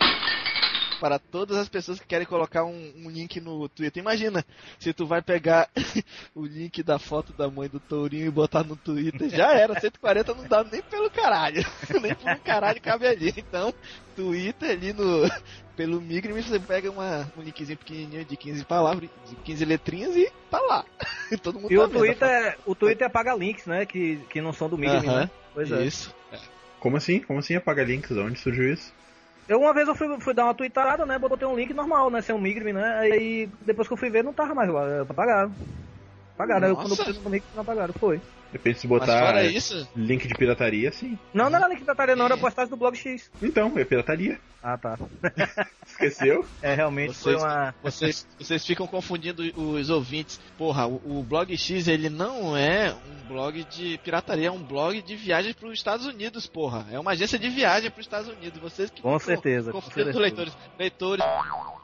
para todas as pessoas que querem colocar um, um link no Twitter. Imagina, se tu vai pegar o link da foto da mãe do Tourinho e botar no Twitter, já era, 140 não dá nem pelo caralho. nem pelo caralho cabe ali. Então, Twitter ali no. Pelo Migrime você pega uma, um linkzinho pequenininho de 15 palavras, de 15 letrinhas e tá lá. Todo mundo E tá o Twitter, o Twitter apaga links, né? Que, que não são do Medium, Aham. né? Pois é. Isso. Como assim? Como assim apaga links? De onde surgiu isso? Eu uma vez eu fui, fui dar uma tweetada, né? Botei um link normal, né? Sem um Migrime, né? Aí depois que eu fui ver, não tava mais lá. Apagaram. Apagaram. Eu, quando eu no link, não apagaram. Foi. De repente se Mas botar fora isso, link de pirataria, sim. Não, não era link da tarefa, não. Era postagem do Blog X. Então, é pirataria. Ah, tá. Esqueceu? É, realmente Vocês- foi uma... vocês, vocês ficam confundindo os ouvintes. Porra, o, o Blog X ele não é um blog de pirataria, é um blog de viagem para os Estados Unidos, porra. É uma agência de viagem para os Estados Unidos. Vocês que Com ficam certeza, com confundindo os certeza. leitores. Leitores,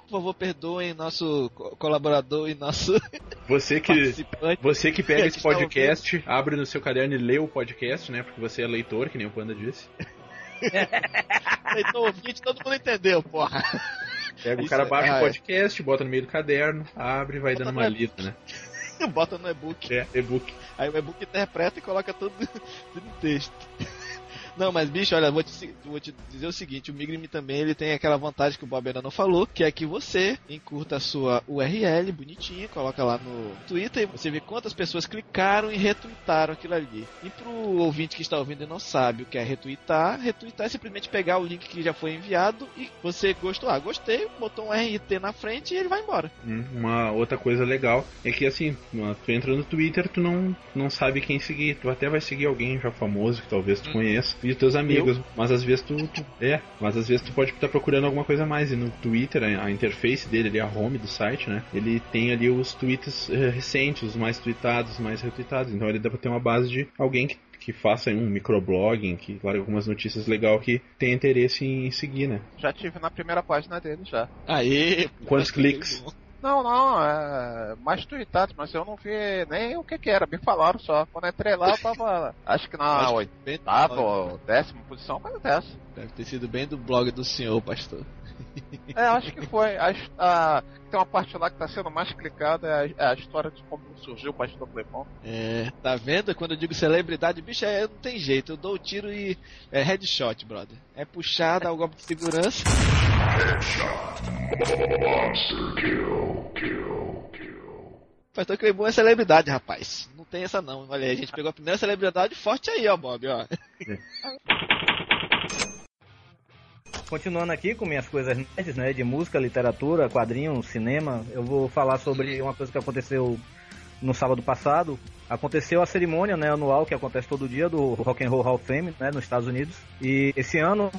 por favor, perdoem nosso co- colaborador e nosso Você que participante. Você que pega esse podcast, abre no seu caderno e lê o podcast, né? Porque você é leitor, que nem o Panda disse. Leitor ouvinte, todo mundo entendeu, porra. Pega o cara, é- baixa ah, o é. podcast, bota no meio do caderno, abre e vai dando uma lida, né? Bota no e-book. É, e-book. Aí o e-book interpreta e coloca tudo, tudo em texto. Não, mas bicho, olha, vou te, vou te dizer o seguinte, o Migrime também ele tem aquela vantagem que o Bob ainda não falou, que é que você encurta a sua URL bonitinha, coloca lá no Twitter e você vê quantas pessoas clicaram e retweetaram aquilo ali. E pro ouvinte que está ouvindo e não sabe o que é retweetar, retweetar é simplesmente pegar o link que já foi enviado e você gostou, ah, gostei, botou um RT na frente e ele vai embora. Hum, Uma outra coisa legal é que assim, tu entra no Twitter, tu não, não sabe quem seguir. Tu até vai seguir alguém já famoso que talvez tu Hum. conheça. E os teus amigos. Mas às vezes tu, tu, É, mas às vezes tu pode estar procurando alguma coisa a mais. E no Twitter, a, a interface dele ali, a home do site, né? Ele tem ali os tweets eh, recentes, os mais tweetados, os mais retweetados. Então ele dá pra ter uma base de alguém que que faça um microblogging, que larga algumas notícias legais que tem interesse em seguir, né? Já tive na primeira página dele já. Aí. Quantos cliques? Não, não, é mais tweetados, mas eu não vi nem o que que era, me falaram só. Quando entrei lá eu tava, acho que na Acho que oitava ou décima posição, coisa dessa. Deve ter sido bem do blog do senhor, pastor. É, acho que foi. A, a- tem uma parte lá que tá sendo mais clicada, é a, é a história de como surgiu o Pastor Clepon. É, tá vendo? Quando eu digo celebridade, bicho, é, não tem jeito. Eu dou o tiro e. É headshot, brother. É puxar, dá o golpe de segurança. Pastor Clebon é celebridade, rapaz. Não tem essa não. Olha aí, a gente pegou a primeira celebridade forte aí, ó, Bob, ó. Continuando aqui com minhas coisas nerds, né? De música, literatura, quadrinhos, cinema, eu vou falar sobre uma coisa que aconteceu no sábado passado. Aconteceu a cerimônia né, anual que acontece todo dia do Rock and Roll Hall of Fame, né, nos Estados Unidos. E esse ano,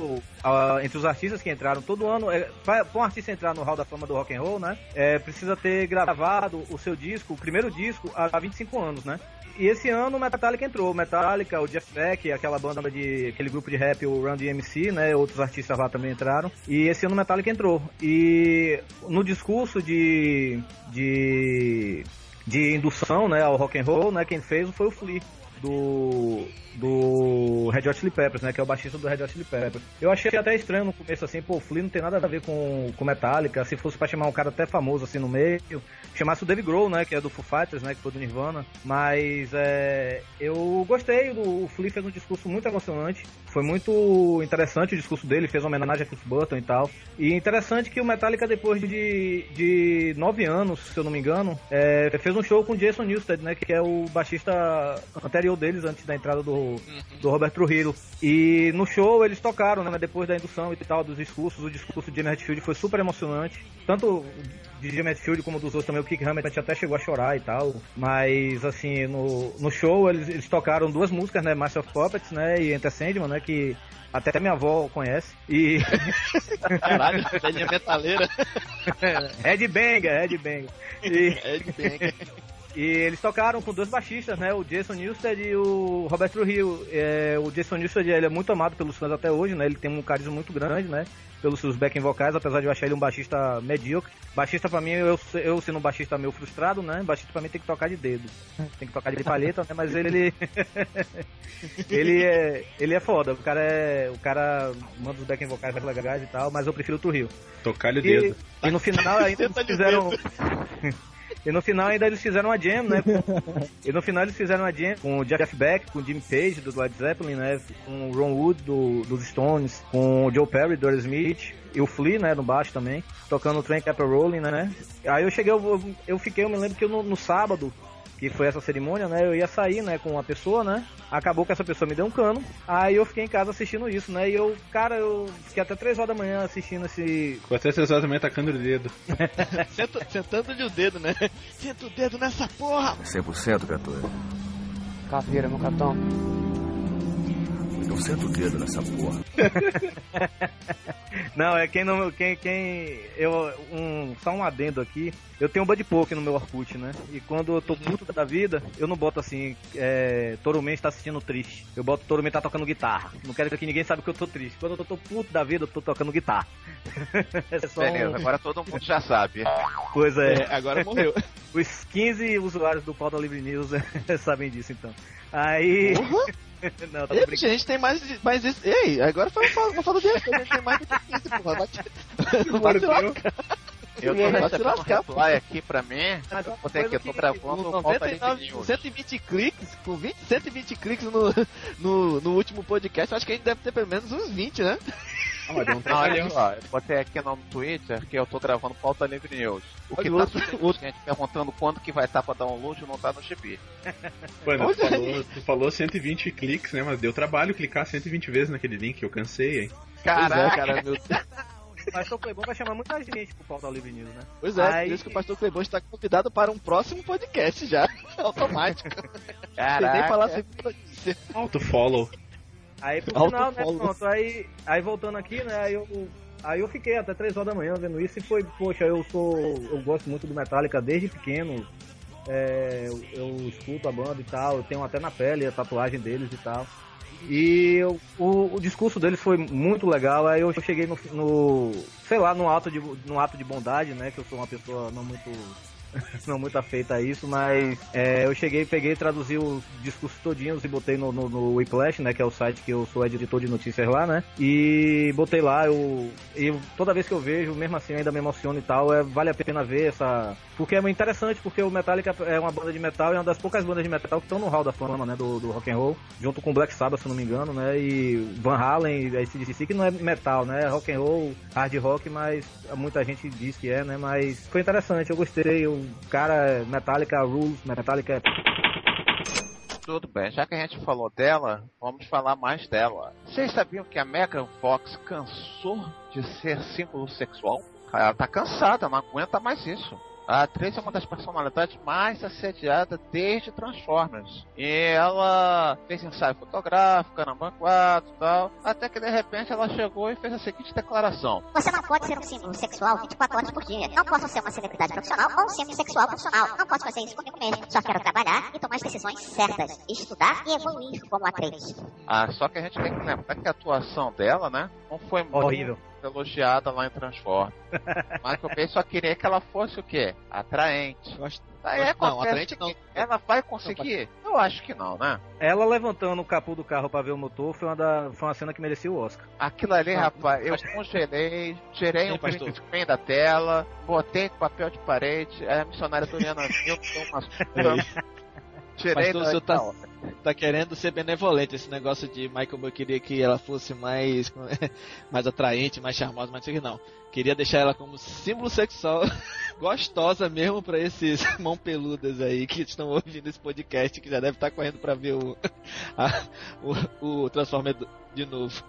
a- entre os artistas que entraram todo ano, é, para um artista entrar no Hall da Fama do Rock and Roll, né, é, precisa ter gravado o seu disco, o primeiro disco, há 25 anos, né? E esse ano o Metallica entrou. Metallica, o Jeff Beck, aquela banda de. aquele grupo de rap, o Run DMC, né? Outros artistas lá também entraram. E esse ano o Metallica entrou. E no discurso de. de. De indução, né, ao rock and roll, né? Quem fez foi o Flea. Do, do Red Hot Chili Peppers, né? Que é o baixista do Red Hot Chili Peppers. Eu achei até estranho no começo, assim, pô, o Flea não tem nada a ver com, com Metallica. Se fosse pra chamar um cara até famoso, assim, no meio, chamasse o Dave Grohl, né? Que é do Foo Fighters, né? Que foi do Nirvana. Mas é, eu gostei. Do, o Flea fez um discurso muito emocionante. Foi muito interessante o discurso dele. Fez uma homenagem a Cliff Burton e tal. E interessante que o Metallica, depois de, de nove anos, se eu não me engano, é, fez um show com Jason Newsted, né? Que é o baixista anterior deles, antes da entrada do, do Robert Trujillo. E no show eles tocaram, né? Depois da indução e tal, dos discursos. O discurso de Jimmy Hetfield foi super emocionante. Tanto de Jimmy Hetfield como dos outros também. O Kick Hammett até chegou a chorar e tal. Mas, assim, no, no show eles, eles tocaram duas músicas, né? Master of Puppets, né? E Enter Sandman, né? Que até minha avó conhece. E... Caralho, velhinha metaleira. Headbanger, Headbanger. E... É de bem. E eles tocaram com dois baixistas, né? O Jason Newsted e o Robert Trujillo. É, o Jason Newsted ele é muito amado pelos fãs até hoje, né? Ele tem um carisma muito grande, né? Pelos seus backing vocais, apesar de eu achar ele um baixista medíocre. Baixista pra mim, eu, eu sendo um baixista meio frustrado, né? Baixista pra mim tem que tocar de dedo. Tem que tocar de palheta, né? Mas ele... ele, é, ele é foda. O cara é... O cara manda os backing vocais mais legais e tal, mas eu prefiro o Trujillo. Tocar-lhe o E, dedo. e no final ainda fizeram. E no final ainda eles fizeram uma jam, né? E no final eles fizeram uma jam com o Jeff Beck, com o Jimmy Page do Led Zeppelin, né? Com o Ron Wood do, dos Stones, com o Joe Perry do Aerosmith e o Flea, né, no baixo também, tocando o Train a Rolling, né? Aí eu cheguei, eu, eu fiquei, eu me lembro que eu no, no sábado, que foi essa cerimônia, né? Eu ia sair, né, com uma pessoa, né? Acabou que essa pessoa me deu um cano. Aí eu fiquei em casa assistindo isso, né? E eu, cara, eu fiquei até 3 horas da manhã assistindo esse. Ficou até essas horas também tacando o dedo. Senta- Sentando-lhe o dedo, né? Senta o dedo nessa porra! 100% criatura. Caveira, meu capitão. Eu sento o dedo nessa porra. Não, é quem não. Quem. quem eu, um, só um adendo aqui. Eu tenho um Bud Poke no meu Orkut, né? E quando eu tô puto da vida, eu não boto assim. É, Toruman está assistindo triste. Eu boto Toruman tá tocando guitarra. Não quero que ninguém saiba que eu tô triste. Quando eu tô puto da vida, eu tô tocando guitarra. é só Beleza, um, agora todo mundo já sabe. coisa é. É, agora morreu. Os 15 usuários do Pauta Livre News sabem disso, então. Aí. não, tá Ei, gente tem mais, mais isso. Ei, agora foi uma, uma falta de respeito. A gente tem mais do que 15, porra. Vai te- Vai se lascar. Eu tô recebendo um reply aqui pra mim. Uma Botei aqui, eu tô gravando Com o Pauta 99, Livre com News. 120 cliques, com 20, 120 cliques no, no, no último podcast, eu acho que a gente deve ter pelo menos uns 20, né? Ah, mas olha só, eu botei aqui no Twitter que eu tô gravando Pauta Livre News. O que Olha, tá outro- outro- gente perguntando quando que vai estar pra download não tá no GP. Mano, tu falou, tu falou 120 cliques, né? Mas deu trabalho clicar 120 vezes naquele link, eu cansei, hein? Pois é, Caraca! cara, meu Deus. O Pastor Playboy vai chamar muita gente pro Pauta Livre News, né? Pois é, Aí- por isso que o pastor Clebão está convidado para um próximo podcast já. Automático. Sem nem Caraca! falar sobre notícia. Auto follow. Aí pro Alto final, né, pronto, aí, aí voltando aqui, né, aí eu, aí eu fiquei até 3 horas da manhã vendo isso e foi, poxa, eu sou, eu gosto muito do Metallica desde pequeno, é, eu, eu escuto a banda e tal, eu tenho até na pele a tatuagem deles e tal. E eu- o, o discurso deles foi muito legal, aí eu cheguei no, no sei lá, no ato, de, no ato de bondade, né, que eu sou uma pessoa não muito não muito afeita a isso, mas é, eu cheguei, peguei, traduzi os discursos todinhos e botei no, no, no Whiplash, né, que é o site que eu sou editor de notícias lá, né, e botei lá, eu, eu toda vez que eu vejo, mesmo assim ainda me emociono e tal, é, vale a pena ver essa, porque é muito interessante, porque o Metallica é uma banda de metal e é uma das poucas bandas de metal que estão no hall da fama, né, do, do rock and roll, junto com Black Sabbath, se não me engano, né, e Van Halen, ACDC, que não é metal, né, é rock and roll, hard rock, mas muita gente diz que é, né, mas foi interessante, eu gostei, cara Metallica Rules, Metallica é Tudo bem, já que a gente falou dela, vamos falar mais dela. Vocês sabiam que a Megan Fox cansou de ser símbolo sexual? Ela tá cansada, não aguenta mais isso. A atriz é uma das personalidades mais assediadas desde Transformers. E ela fez ensaio fotográfico, na 4 e tal. Até que de repente ela chegou e fez a seguinte declaração: Você não pode ser um símbolo sexual 24 horas por dia. Não posso ser uma celebridade profissional ou um símbolo sexual profissional. Não posso fazer isso comigo mesmo. Só quero trabalhar e tomar as decisões certas. Estudar e evoluir como atriz. Ah, só que a gente tem que lembrar que a atuação dela, né? Não foi muito horrível. Elogiada lá em Transformers. Michael Bay só queria que ela fosse o quê? Atraente. Gosto- Aí Não, acontece atraente não. Ela vai conseguir? Eu acho que não, né? Ela levantando o capô do carro pra ver o motor foi uma, da, foi uma cena que merecia o Oscar. Aquilo ali, Não, rapaz, eu congelei, tirei Sim, um pastor. print screen da tela, botei com papel de parede, aí a missionária Doriana viu, deu uma Pastor, o senhor tá- da hora. Tá querendo ser benevolente esse negócio de Michael Bay queria que ela fosse mais mais atraente, mais charmosa, mas não sei o que não. Queria deixar ela como símbolo sexual gostosa mesmo pra esses mão peludas aí que estão ouvindo esse podcast que já deve estar correndo pra ver o a- o, o Transformer do- de novo.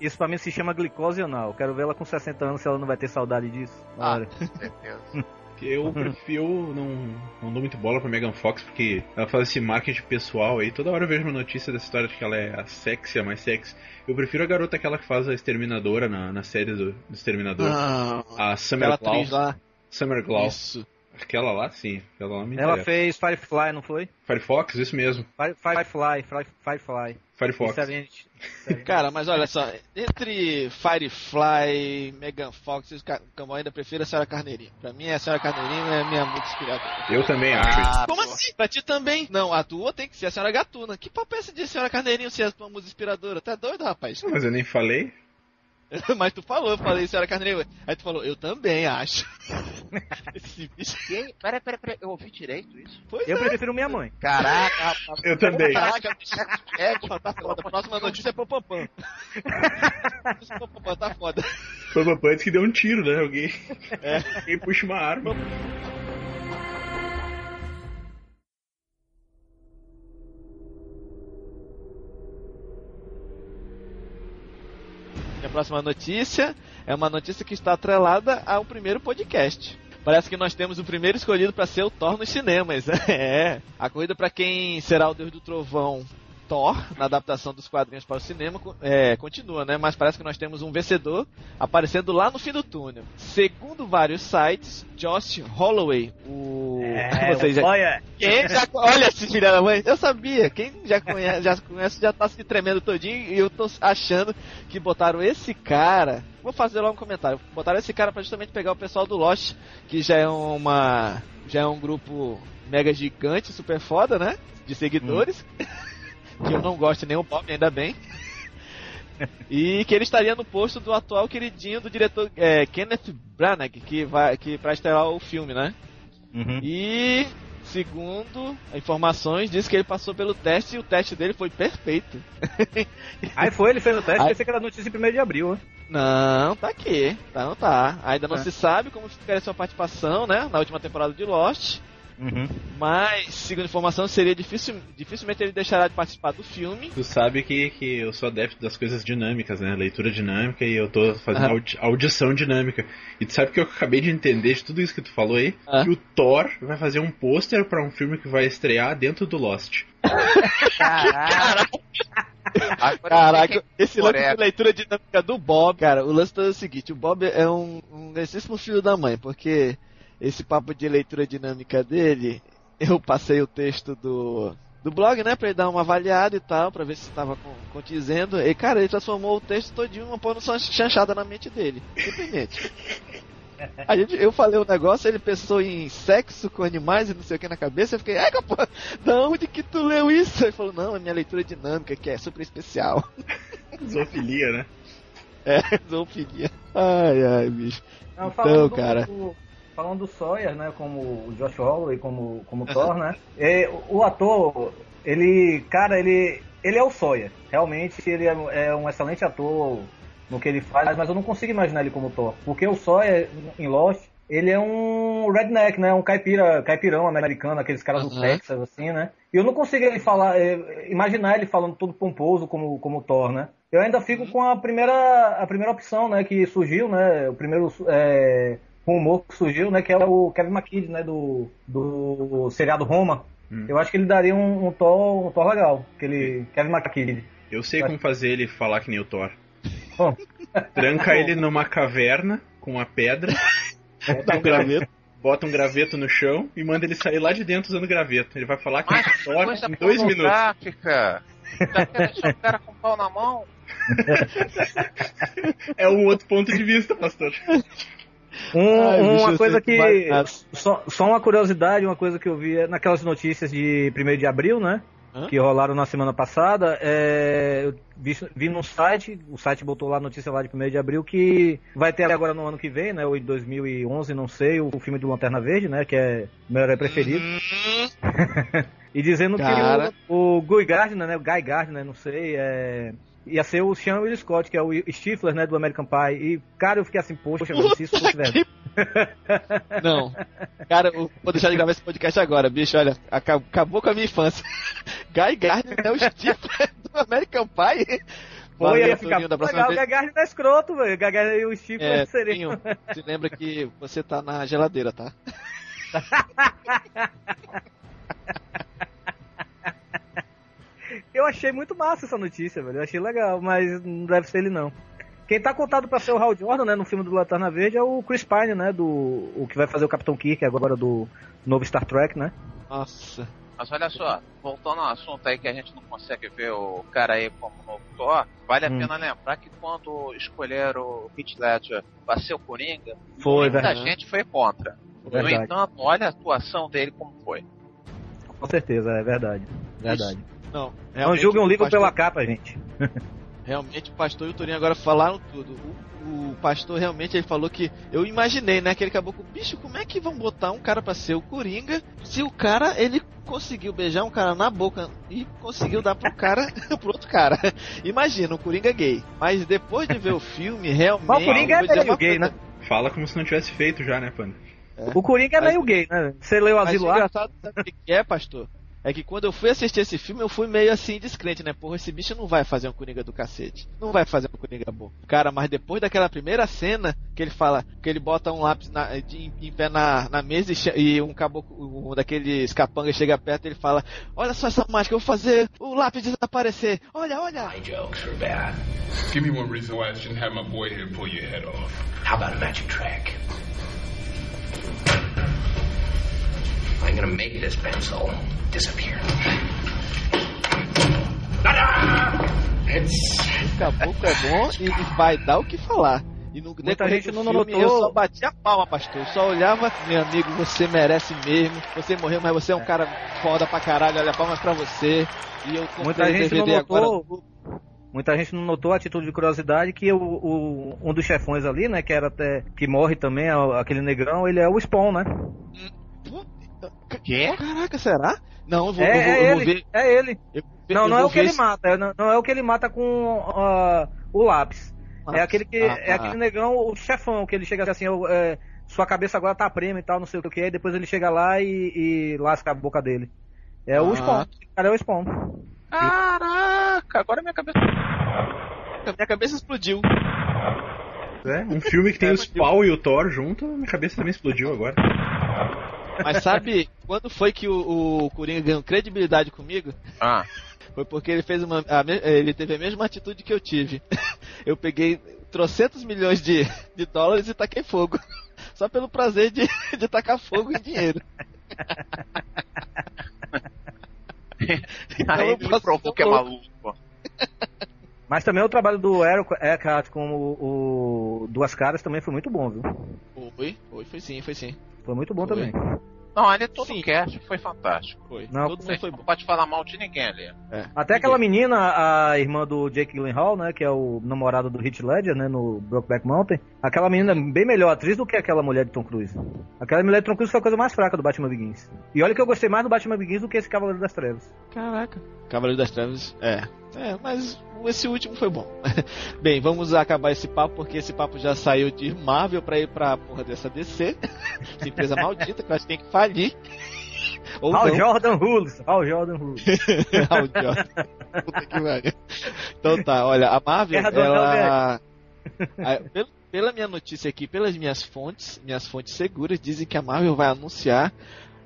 Isso pra mim, se chama glicose anal. Quero ver ela com 60 anos se ela não vai ter saudade disso. Ah, certeza. Eu prefiro não, não dou muito bola pra Megan Fox porque ela faz esse marketing pessoal aí. Toda hora eu vejo uma notícia dessa história de que ela é a sexy, a mais sexy. Eu prefiro a garota aquela que faz a Exterminadora na, na série do, do Exterminador. Ah, A Summer Glau. Summer Glau. Isso. Aquela lá, sim. Aquela lá me Ela interessa. fez Firefly, não foi? Firefox, isso mesmo. Fire- Firefly, Fire- Firefly. Firefox. Excelente. Excelente. Cara, mas olha só, entre Firefly, Megan Fox e Ca- eu ainda prefiro a Senhora Carneirinho. Pra mim, a Senhora Carneirinho é a minha música inspiradora. Eu também acho. Ah, Como pô. assim? Pra ti também? Não, a tua tem que ser a Senhora Gatuna. Que papo é esse de Senhora Carneirinho ser a tua música inspiradora? Tá doido, rapaz? Mas eu nem falei. Mas tu falou, eu falei Senhora Carneirinho. Aí tu falou, eu também acho. Esse bicho. Que? Pera, pera, pera, eu ouvi direito isso? Pois Eu é. prefiro minha mãe. Caraca, rapaz. Eu também. Caraca, é, tá foda. A próxima notícia é Popampam. Popampam tá foda. Papai antes que deu um tiro, né? Alguém, alguém puxa uma arma. Próxima notícia é uma notícia que está atrelada ao primeiro podcast. Parece que nós temos o primeiro escolhido para ser o Thor nos cinemas. É. A corrida para quem será o Deus do Trovão Thor, na adaptação dos quadrinhos para o cinema, é, continua, né? Mas parece que nós temos um vencedor aparecendo lá no fim do túnel. Segundo vários sites, Josh Holloway, o. Vocês já- olha, quem já, olha esse filho da mãe, eu sabia. Quem já conhece, já conhece já tá se tremendo todinho e eu tô achando que botaram esse cara. Vou fazer lá um comentário. Botaram esse cara pra justamente pegar o pessoal do Lost, que já é uma já é um grupo mega gigante, super foda, né? De seguidores. que eu não gosto nem o Bob, ainda bem. E que ele estaria no posto do atual queridinho do diretor é, Kenneth Branagh, que vai que para estrelar o filme, né? Uhum. E segundo informações, diz que ele passou pelo teste e o teste dele foi perfeito. Aí foi, ele fez o teste, Aí- pensei que era notícia em 1 de abril, né? Não, tá aqui. Tá, não tá. Ainda não É. se sabe como ficaria sua participação, né? Na última temporada de Lost. Uhum. Mas, segundo informação, seria difícil, dificilmente ele deixará de participar do filme. Tu sabe que, que eu sou adepto das coisas dinâmicas, né? Leitura dinâmica e eu tô fazendo Aham. audi- audição dinâmica. E tu sabe que eu acabei de entender de tudo isso que tu falou aí? Ah. Que o Thor vai fazer um pôster pra um filme que vai estrear dentro do Lost. Caraca. Caraca, esse lance de leitura dinâmica do Bob, cara, o lance todo é o seguinte, o Bob é um, um filho da mãe, porque esse papo de leitura dinâmica dele, eu passei o texto do, do blog, né, pra ele dar uma avaliada e tal, pra ver se estava con- condizendo, e cara, ele transformou o texto todinho uma pôr chanchada na mente dele, simplesmente. A gente, eu falei o negócio, ele pensou em sexo com animais e não sei o que na cabeça, eu fiquei, ai, pô, da onde que tu leu isso? Ele falou, não, é minha leitura dinâmica, que é super especial. Zoofilia, né? É, zoofilia. Ai, ai, bicho. Não, Então, cara. do- falando do Sawyer, né, como o Josh Holloway, como, como Thor, né, é, o, ator, ele, cara, ele, ele é o Sawyer, realmente ele é, é um excelente ator no que ele faz, mas eu não consigo imaginar ele como Thor, porque o Sawyer, em Lost, ele é um redneck, né, um caipira, caipirão americano, aqueles caras do Uhum. Texas, assim, né, e eu não consigo ele falar, é, imaginar ele falando todo pomposo como, como Thor, né, eu ainda fico com a primeira, a primeira opção, né, que surgiu, né, o primeiro é, rumor que surgiu, né, que é o Kevin McKidd, né, do, do seriado Roma. Hum. Eu acho que ele daria um, um Thor, um Thor legal, aquele Kevin McKidd. Eu sei como fazer ele falar que nem o Thor. Bom, Tranca ele numa caverna com uma pedra, Dá um graveto. bota um graveto no chão e manda ele sair lá de dentro usando graveto. Ele vai falar que é Mas o Thor em dois minutos. pornográfica. Já quer deixar o cara com pau na mão? É um outro ponto de vista, pastor. um- Ai, bicho, uma eu coisa que. Só, só uma curiosidade, uma coisa que eu vi é naquelas notícias de 1 de abril, né? Hã? Que rolaram na semana passada. é, eu vi, vi num site, o site botou lá a notícia lá de 1 de abril que vai ter agora no ano que vem, né? Ou em 2011, não sei, o filme do Lanterna Verde, né? Que é o meu herói preferido. E dizendo Cara. que o, o Guy Gardner, né? O Guy Gardner, não sei, é, ia ser o Sean Will Scott, que é o Stifler, né? Do American Pie. E, cara, eu fiquei assim, poxa, velho, se isso fosse verdade. Não. Cara, eu vou deixar de gravar esse podcast agora, bicho. Olha, aca- acabou com a minha infância. Guy Gardner é o Stifler do American Pie. Pô, ia ficar da legal, o vez. Guy Gardner é escroto, velho. O Guy Gardner e o Stifler É, seriam... Se lembra que você tá na geladeira, tá? Eu achei muito massa essa notícia, velho. Eu achei legal, mas não deve ser ele não. Quem tá contado pra ser o Hal Jordan, né, no filme do Lanterna Verde é o Chris Pine, né, do o que vai fazer o Capitão Kirk agora do novo Star Trek, né? Nossa. Mas olha só, voltando ao assunto aí que a gente não consegue ver o cara aí como novo Thor, vale a Hum. pena lembrar que quando escolheram o Heath Ledger pra ser o Coringa, Foi, muita verdade. gente foi contra. Verdade. No entanto, olha a atuação dele como foi. Com certeza, é verdade. Verdade. Não, Não julguem um o livro pastor- pela capa, gente. Realmente o pastor e o Torinho agora falaram tudo. O, o pastor realmente ele falou que. Eu imaginei, né? Que ele acabou com. Bicho, como é que vão botar um cara pra ser o Coringa se o cara ele conseguiu beijar um cara na boca e conseguiu dar pro cara pro outro cara? Imagina, um Coringa gay. Mas depois de ver o filme, realmente. Mas o Coringa é meio gay, coisa. né? Fala como se não tivesse feito já, né, Panda? O Coringa é Mas- meio gay, né? Você leu Mas o Asilo lá? engraçado, sabe o que é, pastor? É que quando eu fui assistir esse filme, eu fui meio assim descrente, né? Porra, esse bicho não vai fazer um Coringa do cacete. Não vai fazer um Coringa bom. Cara, mas depois daquela primeira cena que ele fala que ele bota um lápis na- de- em, em pé na, na mesa e, e um caboclo, um daqueles capangas chega perto e ele fala: Olha só essa mágica, eu vou fazer o lápis desaparecer. Olha, olha. My jokes were bad. Give me one reason why I shouldn't have my boy here pull your head off. How about a magic trick? Make this pencil disappear. Ta-da! It's O caboclo é bom e vai dar o que falar. E no decorrer gente não filme, notou- eu só batia a palma, pastor. Eu só olhava, meu amigo, você merece mesmo. Você morreu, mas você é um cara foda pra caralho. Olha, palmas pra você. E eu Muita gente não DVD agora. notou. Muita gente não notou a atitude de curiosidade que o, o- um dos chefões ali, né, que era até que morre também, é aquele negrão, ele é o Spawn, né? Quê? Caraca, será? Não, eu vou, é, eu vou, é eu vou ele, ver. é ele. eu Não, não é o que ele se- mata, não, não é o que ele mata com ah, o lápis. É aquele que Ah, é aquele negão, o chefão, que ele chega assim, eu, é, sua cabeça agora tá prêmio e tal, não sei o que, aí depois ele chega lá e, e lasca a boca dele. É o Ah. Spawn. Esse cara é o Spawn. Caraca, agora minha cabeça. Minha cabeça explodiu. É, um filme que tem É, o Spawn e o Thor junto, minha cabeça também explodiu agora. Mas sabe quando foi que o, o Coringa ganhou credibilidade comigo? Ah, Foi porque ele fez uma. a ele teve a mesma atitude que eu tive. Eu peguei trocentos milhões de, de dólares e taquei fogo. Só pelo prazer de, de tacar fogo em dinheiro. Então aí eu ele provou que é maluco. Mas também o trabalho do Eric Eckhart com o, o Duas Caras também foi muito bom, viu? Foi, foi, foi sim, foi sim. Foi muito bom Foi. também. Não, ali todo Sim. o cast foi fantástico. Foi. Não, Todo mundo foi não bom. pode falar mal de ninguém ali. É. Até aquela menina, a irmã do Jake Gyllenhaal, né, que é o namorado do Heath Ledger, né, no Brokeback Mountain, aquela menina é bem melhor atriz do que aquela mulher de Tom Cruise. Aquela mulher de Tom Cruise foi a coisa mais fraca do Batman Begins. E olha que eu gostei mais do Batman Begins do que esse Cavaleiro das Trevas. Caraca. Cavaleiro das Trevas, é. É, mas esse último foi bom. Bem, vamos acabar esse papo, porque esse papo já saiu de Marvel pra ir pra porra dessa DC. Essa empresa maldita que eu acho que tem que falir. Ou não. Jordan Rules, Hal Jordan Rules. Hal Jordan. Puta que pariu. Então tá, olha, a Marvel, ela... a- pelo- pela minha notícia aqui, pelas minhas fontes, minhas fontes seguras, dizem que a Marvel vai anunciar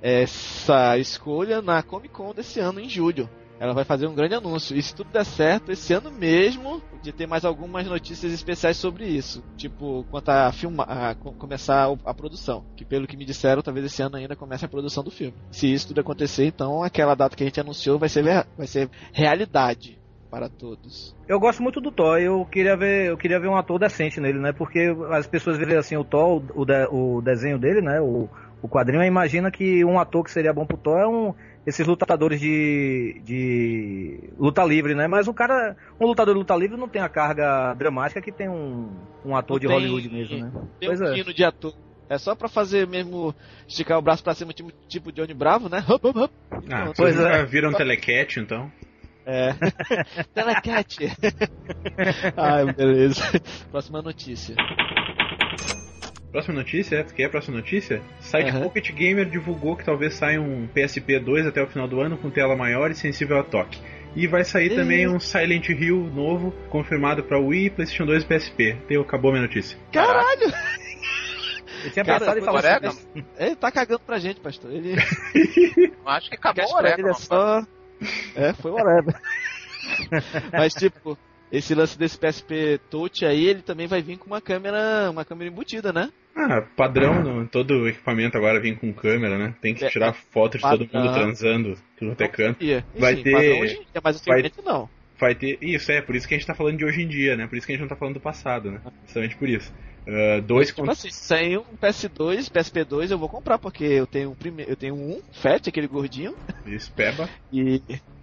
essa escolha na Comic Con desse ano, em julho. Ela vai fazer um grande anúncio. E se tudo der certo, esse ano mesmo, de ter mais algumas notícias especiais sobre isso. Tipo, quanto a, filma, a co- começar a produção. Que pelo que me disseram, talvez esse ano ainda comece a produção do filme. Se isso tudo acontecer, então aquela data que a gente anunciou vai ser, vai ser realidade para todos. Eu gosto muito do Thor, eu queria ver, eu queria ver um ator decente nele, né? Porque as pessoas veem assim o Thor, o, de- o desenho dele, né? O, o quadrinho, imagina que um ator que seria bom pro Thor é um esses lutadores de, de luta livre, né? Mas o cara, um lutador de luta livre não tem a carga dramática que tem um, um ator Não de tem- Hollywood mesmo, né? Tem Pois um é. de ator. É só pra fazer mesmo esticar o braço pra cima, tipo, tipo Johnny Bravo, né? Hop, hop, hop. E Ah, Pois é. viram Telecat, então? É. Telecat. Ai, beleza. Próxima notícia. Próxima notícia, é? Tu quer a próxima notícia? Site Aham. Pocket Gamer divulgou que talvez saia um PSP 2 até o final do ano com tela maior e sensível a toque. E vai sair Ih. também um Silent Hill novo, confirmado para Wii, PlayStation 2 e PSP. Deu, acabou minha notícia. Caralho! Eu tinha Cara, pensado em falar orégano? isso. Ele tá cagando pra gente, pastor. Ele Acho que acabou o pra ele orégano. é só. É, foi whatever. Mas tipo, esse lance desse PSP Touch aí, ele também vai vir com uma câmera, uma câmera embutida, né? Ah, padrão, todo equipamento agora vem com câmera, né? Tem que É, tirar foto de todo padrão. mundo transando, tudo até canto. Vai sim, ter- hoje em dia, mas vai- não. Vai ter. Isso, é, por isso que a gente tá falando de hoje em dia, né? Por isso que a gente não tá falando do passado, né? Justamente por isso. Ah, dois Tipo assim, sem um PS2, PSP2 eu vou comprar, porque eu tenho um primeiro, eu tenho um Fat, aquele gordinho, Isso, peba. e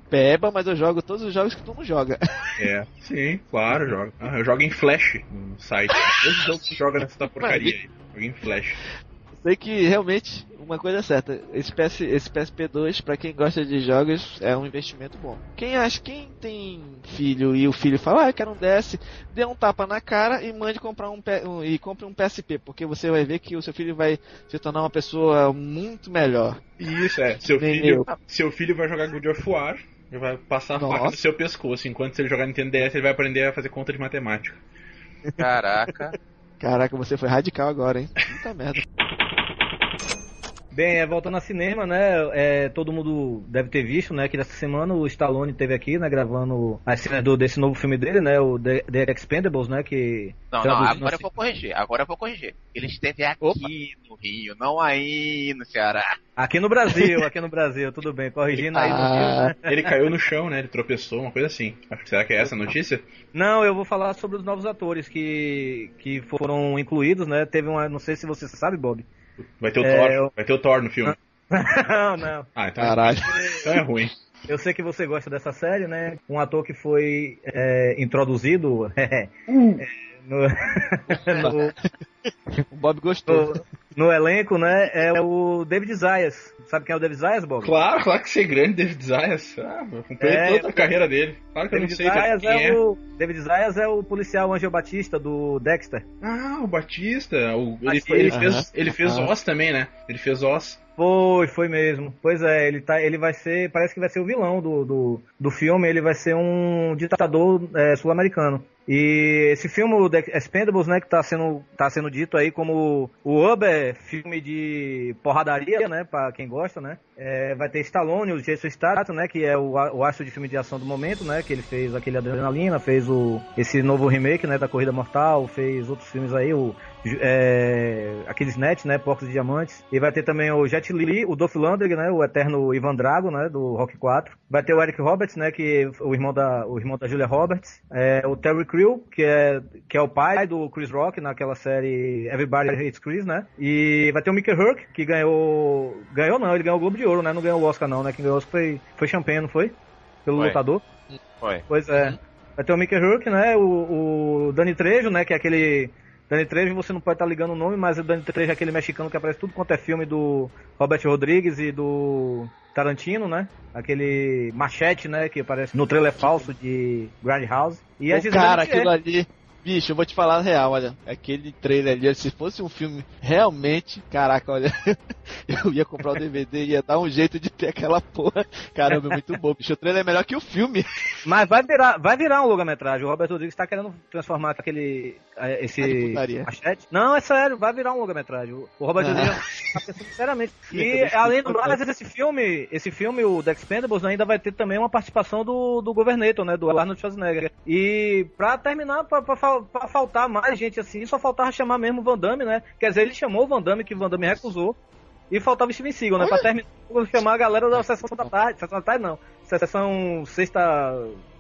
Peba, mas eu jogo todos os jogos que tu não joga. É, sim, claro, joga. Ah, eu jogo em Flash no site. Todos os jogos que joga nessa porcaria aí. Joga em Flash. Sei que realmente uma coisa é certa, esse, PS, esse PSP2 pra quem gosta de jogos é um investimento bom. Quem acha, quem tem filho e o filho fala, ah, eu quero um DS, dê um tapa na cara e mande comprar um, um- e compre um PSP, porque você vai ver que o seu filho vai se tornar uma pessoa muito melhor. Isso, é. Seu Nem filho, eu. seu filho vai jogar God of War e vai passar a faca no seu pescoço. Enquanto se ele jogar Nintendo DS, ele vai aprender a fazer conta de matemática. Caraca. Caraca, você foi radical agora, hein? Puta merda. Bem, é, voltando a cinema, né? é, todo mundo deve ter visto, né? Que nessa semana o Stallone teve aqui, né? Gravando as cenas do, desse novo filme dele, né? O The, The Expendables, né? Que Não, não, agora eu vou corrigir. Agora eu vou corrigir. Ele esteve aqui Opa. no Rio, não aí no Ceará. Aqui no Brasil, aqui no Brasil, tudo bem. Corrigindo aí no Rio, Ah, né? Ele caiu no chão, né? Ele tropeçou, uma coisa assim. Será que é essa a notícia? Não, eu vou falar sobre os novos atores que, que foram incluídos, né? Teve uma, não sei se você sabe, Bob. Vai ter o É, Thor. eu- Vai ter o Thor no filme. não, não. Ah, então, caralho. então é ruim. Eu sei que você gosta dessa série, né? Um ator que foi é, introduzido é, no, no- O Bob gostou. no- no elenco, né, é o David Zayas. Sabe quem é o David Zayas, Bob? Claro, claro que sei grande, David Zayas. Ah, eu acompanhei É, toda a carreira dele. Claro que eu não David sei Zayas quem é, é. o David Zayas é o policial Angel Batista do Dexter. Ah, o Batista. O, ele, Batista. ele fez, Aham. ele fez. Oz também, né? Ele fez Oz. Foi, foi mesmo. Pois é, ele tá, ele vai ser, parece que vai ser o vilão do, do, do filme, ele vai ser um ditador é, sul-americano. E esse filme, o The Expendables, né, que tá sendo, tá sendo dito aí como o Uber, filme de porradaria, né, pra quem gosta, né, é, vai ter Stallone, o Jason Statham, né, que é o, o astro de filme de ação do momento, né, que ele fez aquele Adrenalina, fez o, esse novo remake, né, da Corrida Mortal, fez outros filmes aí, o, é, aqueles net, né, Porcos e Diamantes. E vai ter também o Jet Li, o Dolph Lundgren, né, o eterno Ivan Drago, né, do Rock 4. Vai ter o Eric Roberts, né, que o irmão da, o irmão da Julia Roberts. É, o Terry Crew, que é, que é o pai do Chris Rock naquela série Everybody Hates Chris, né. E vai ter o Mickey Rourke, que ganhou, ganhou não, ele ganhou o Globo de Ouro, né, não ganhou o Oscar não, né, quem ganhou o Oscar foi, foi Champagne, não foi? Pelo lutador. Foi. Pois é. Vai ter o Mickey Rourke, né? O, o Dani Trejo, né? Que é aquele. Dani Trejo, você não pode estar ligando o nome, mas o Dani Trejo é aquele mexicano que aparece tudo quanto é filme do Robert Rodrigues e do Tarantino, né? Aquele machete, né? Que aparece no trailer falso de Grindhouse. E a Ô, Gisele cara, aquilo ali. Bicho, eu vou te falar a real, olha. Aquele trailer ali, se fosse um filme realmente, caraca, olha. Eu ia comprar o DVD e ia dar um jeito de ter aquela porra. Caramba, é muito bom, bicho. O trailer é melhor que o filme. Mas vai virar, vai virar um longa-metragem. O Robert Rodrigues tá querendo transformar aquele. de Esse. machete. Não, é sério, vai virar um longa-metragem. O o Robert Ah. Rodrigues tá pensando sinceramente. E além do mais, esse filme, esse filme, o The Expendables, ainda vai ter também uma participação do, do Governator, né? Do Arnold Schwarzenegger. E pra terminar, pra, pra, pra faltar mais gente assim, só faltava chamar mesmo o Van Damme, né? Quer dizer, ele chamou o Van Damme, que o Van Damme recusou. E faltava o Steven Seagal, né? Pra terminar, vou chamar a galera da sessão da tarde. Sessão da tarde não. Sessão sexta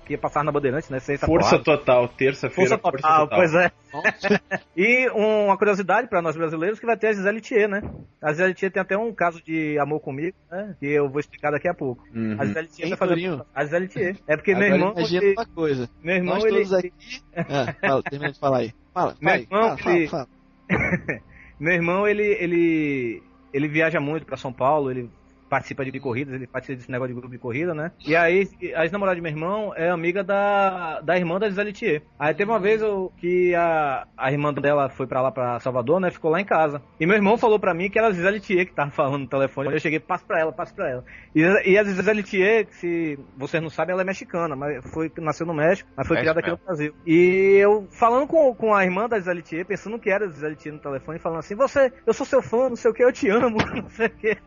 que ia passar na Bandeirantes, né? Sexta Força total, terça-feira. Força total, pois é. e um- uma curiosidade pra nós brasileiros que vai ter a Gisele Thier, né? A Gisele Thier tem até um caso de amor comigo, né? Que eu vou explicar daqui a pouco. Uhum. A Gisele Thier Quem, vai fazer a Gisele Thier. É porque Agora meu irmão, imagina ele, uma coisa. meu irmão, Nós ele, todos aqui. Ah, fala, termina de falar aí. Fala, Meu irmão, Fala, ele- fala, fala. meu irmão, ele, ele, ele viaja muito pra São Paulo, ele participa de corridas, ele participa desse negócio de grupo de corrida, né? E aí, a ex-namorada de meu irmão é amiga da, da irmã da Gisele Thier. Aí teve uma vez eu, que a, a irmã dela foi pra lá, pra Salvador, né? Ficou lá em casa. E meu irmão falou pra mim que era a Gisele Thier que tava falando no telefone. Eu cheguei, passo pra ela, passo pra ela. E, e a Gisele Thier, se vocês não sabem, ela é mexicana, mas foi, nasceu no México, mas foi É criada isso aqui no Brasil. E eu falando com, com a irmã da Gisele Thier, pensando que era a Gisele Thier no telefone, falando assim, você, eu sou seu fã, não sei o que, eu te amo, não sei o que.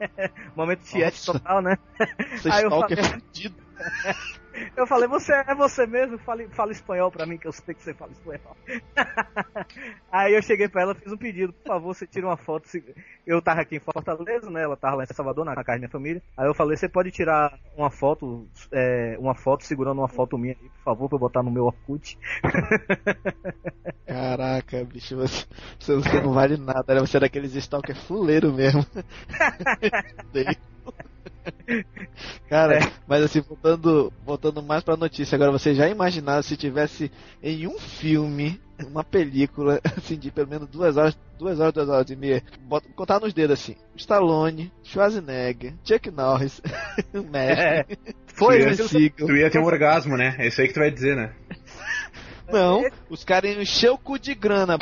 Momento Nossa. total, né? Esse Aí eu falei- é. Eu falei, você é você mesmo? Fale, fala espanhol pra mim, que eu sei que você fala espanhol. Aí eu cheguei pra ela, fiz um pedido, por favor, você tira uma foto. Eu tava aqui em Fortaleza, né? Ela tava lá em Salvador, na casa da minha família. Aí eu falei, você pode tirar uma foto, é, uma foto segurando uma foto minha aí, por favor, pra eu botar no meu Orkut. Caraca, bicho, você, você- você não vale nada, né? Você é daqueles stalker fuleiro mesmo. Cara, mas assim, voltando, voltando mais pra notícia, agora você já imaginaram se tivesse em um filme, uma película, assim, de pelo menos duas horas, duas horas, duas horas e meia, bota, contar nos dedos assim, Stallone, Schwarzenegger, Chuck Norris, o mestre, Foi, eu- Seagal. Tu ia ter um orgasmo, né? É isso aí que tu vai dizer, né? Não, os caras iam encher o cu de grana,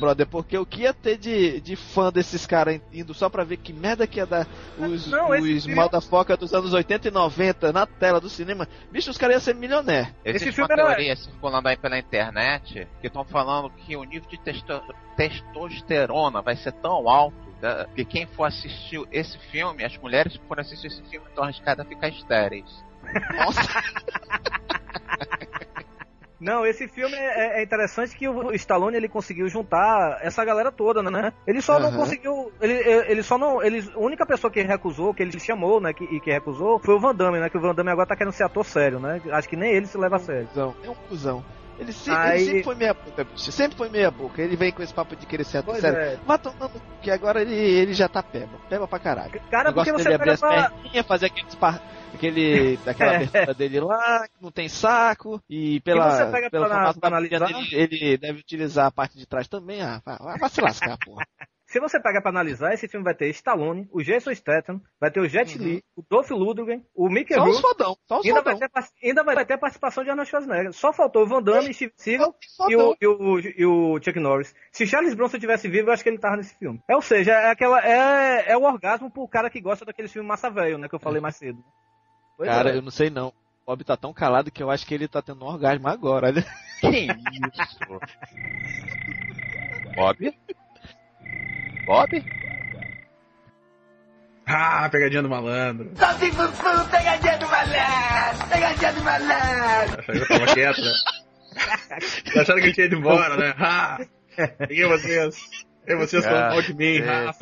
brother, porque o que ia ter de, de fã desses caras indo só pra ver que merda que ia dar os, Não, os filme- mal da foca dos anos 80 e 90 na tela do cinema, bicho, os caras iam ser milionários. Existe Esse uma teoria circulando aí pela internet que estão falando que o nível de testo- testosterona vai ser tão alto da- que quem for assistir esse filme, as mulheres que forem assistir esse filme estão arriscadas a ficar estéreis. Nossa, Não, esse filme é, é interessante que o Stallone ele conseguiu juntar essa galera toda, né? Ele só não Aham. conseguiu, ele, ele só não, ele, a única pessoa que recusou, que ele chamou, né, que, e que recusou, foi o Van Damme, né? Que o Van Damme agora tá querendo ser ator sério, né? Acho que nem ele se leva a sério. é um cuzão. Ele, se- Aí- ele sempre foi meia boca, bicho, sempre foi meia boca. Ele vem com esse papo de querer ser ator sério. é. Vai tomando que agora ele, ele já tá peba, peba pra caralho. Cara, porque você dele é abrir as pra... perninhas, fazer aquele, spar- aquele daquela abertura dele lá, que não tem saco, e pela, você pega pela pra- formato pra analisar? dele, ele deve utilizar a parte de trás também. Ah, vai, vai se lascar, porra. se você pegar pra analisar, esse filme vai ter Stallone, o Jason Statham, vai ter o Jet Uhum. Li, o Dolph Lundgren, o Mickey Só os Rourke, fodão, só os ainda vai, fodão. ter, par- ainda vai ter participação de Arnold Schwarzenegger. Só faltou o Van Damme, Steve Seagal Só e o, e, o, e o Chuck Norris. Se Charles Bronson tivesse vivo, eu acho que ele tava nesse filme. É, ou seja, é, aquela, é, é o orgasmo pro cara que gosta daqueles filmes massa velho, né? Que eu falei mais cedo. Pois Cara, é. eu não sei não. O Bob tá tão calado que eu acho que ele tá tendo um orgasmo agora, olha. Que isso? Bob? Bob? Ah, pegadinha do malandro. pegadinha do malandro, pegadinha do malandro. Acharam que eu tava quieto, né? Acharam que eu tinha ido embora, né? Ah, peguei vocês. E vocês falam mal de mim. Ah.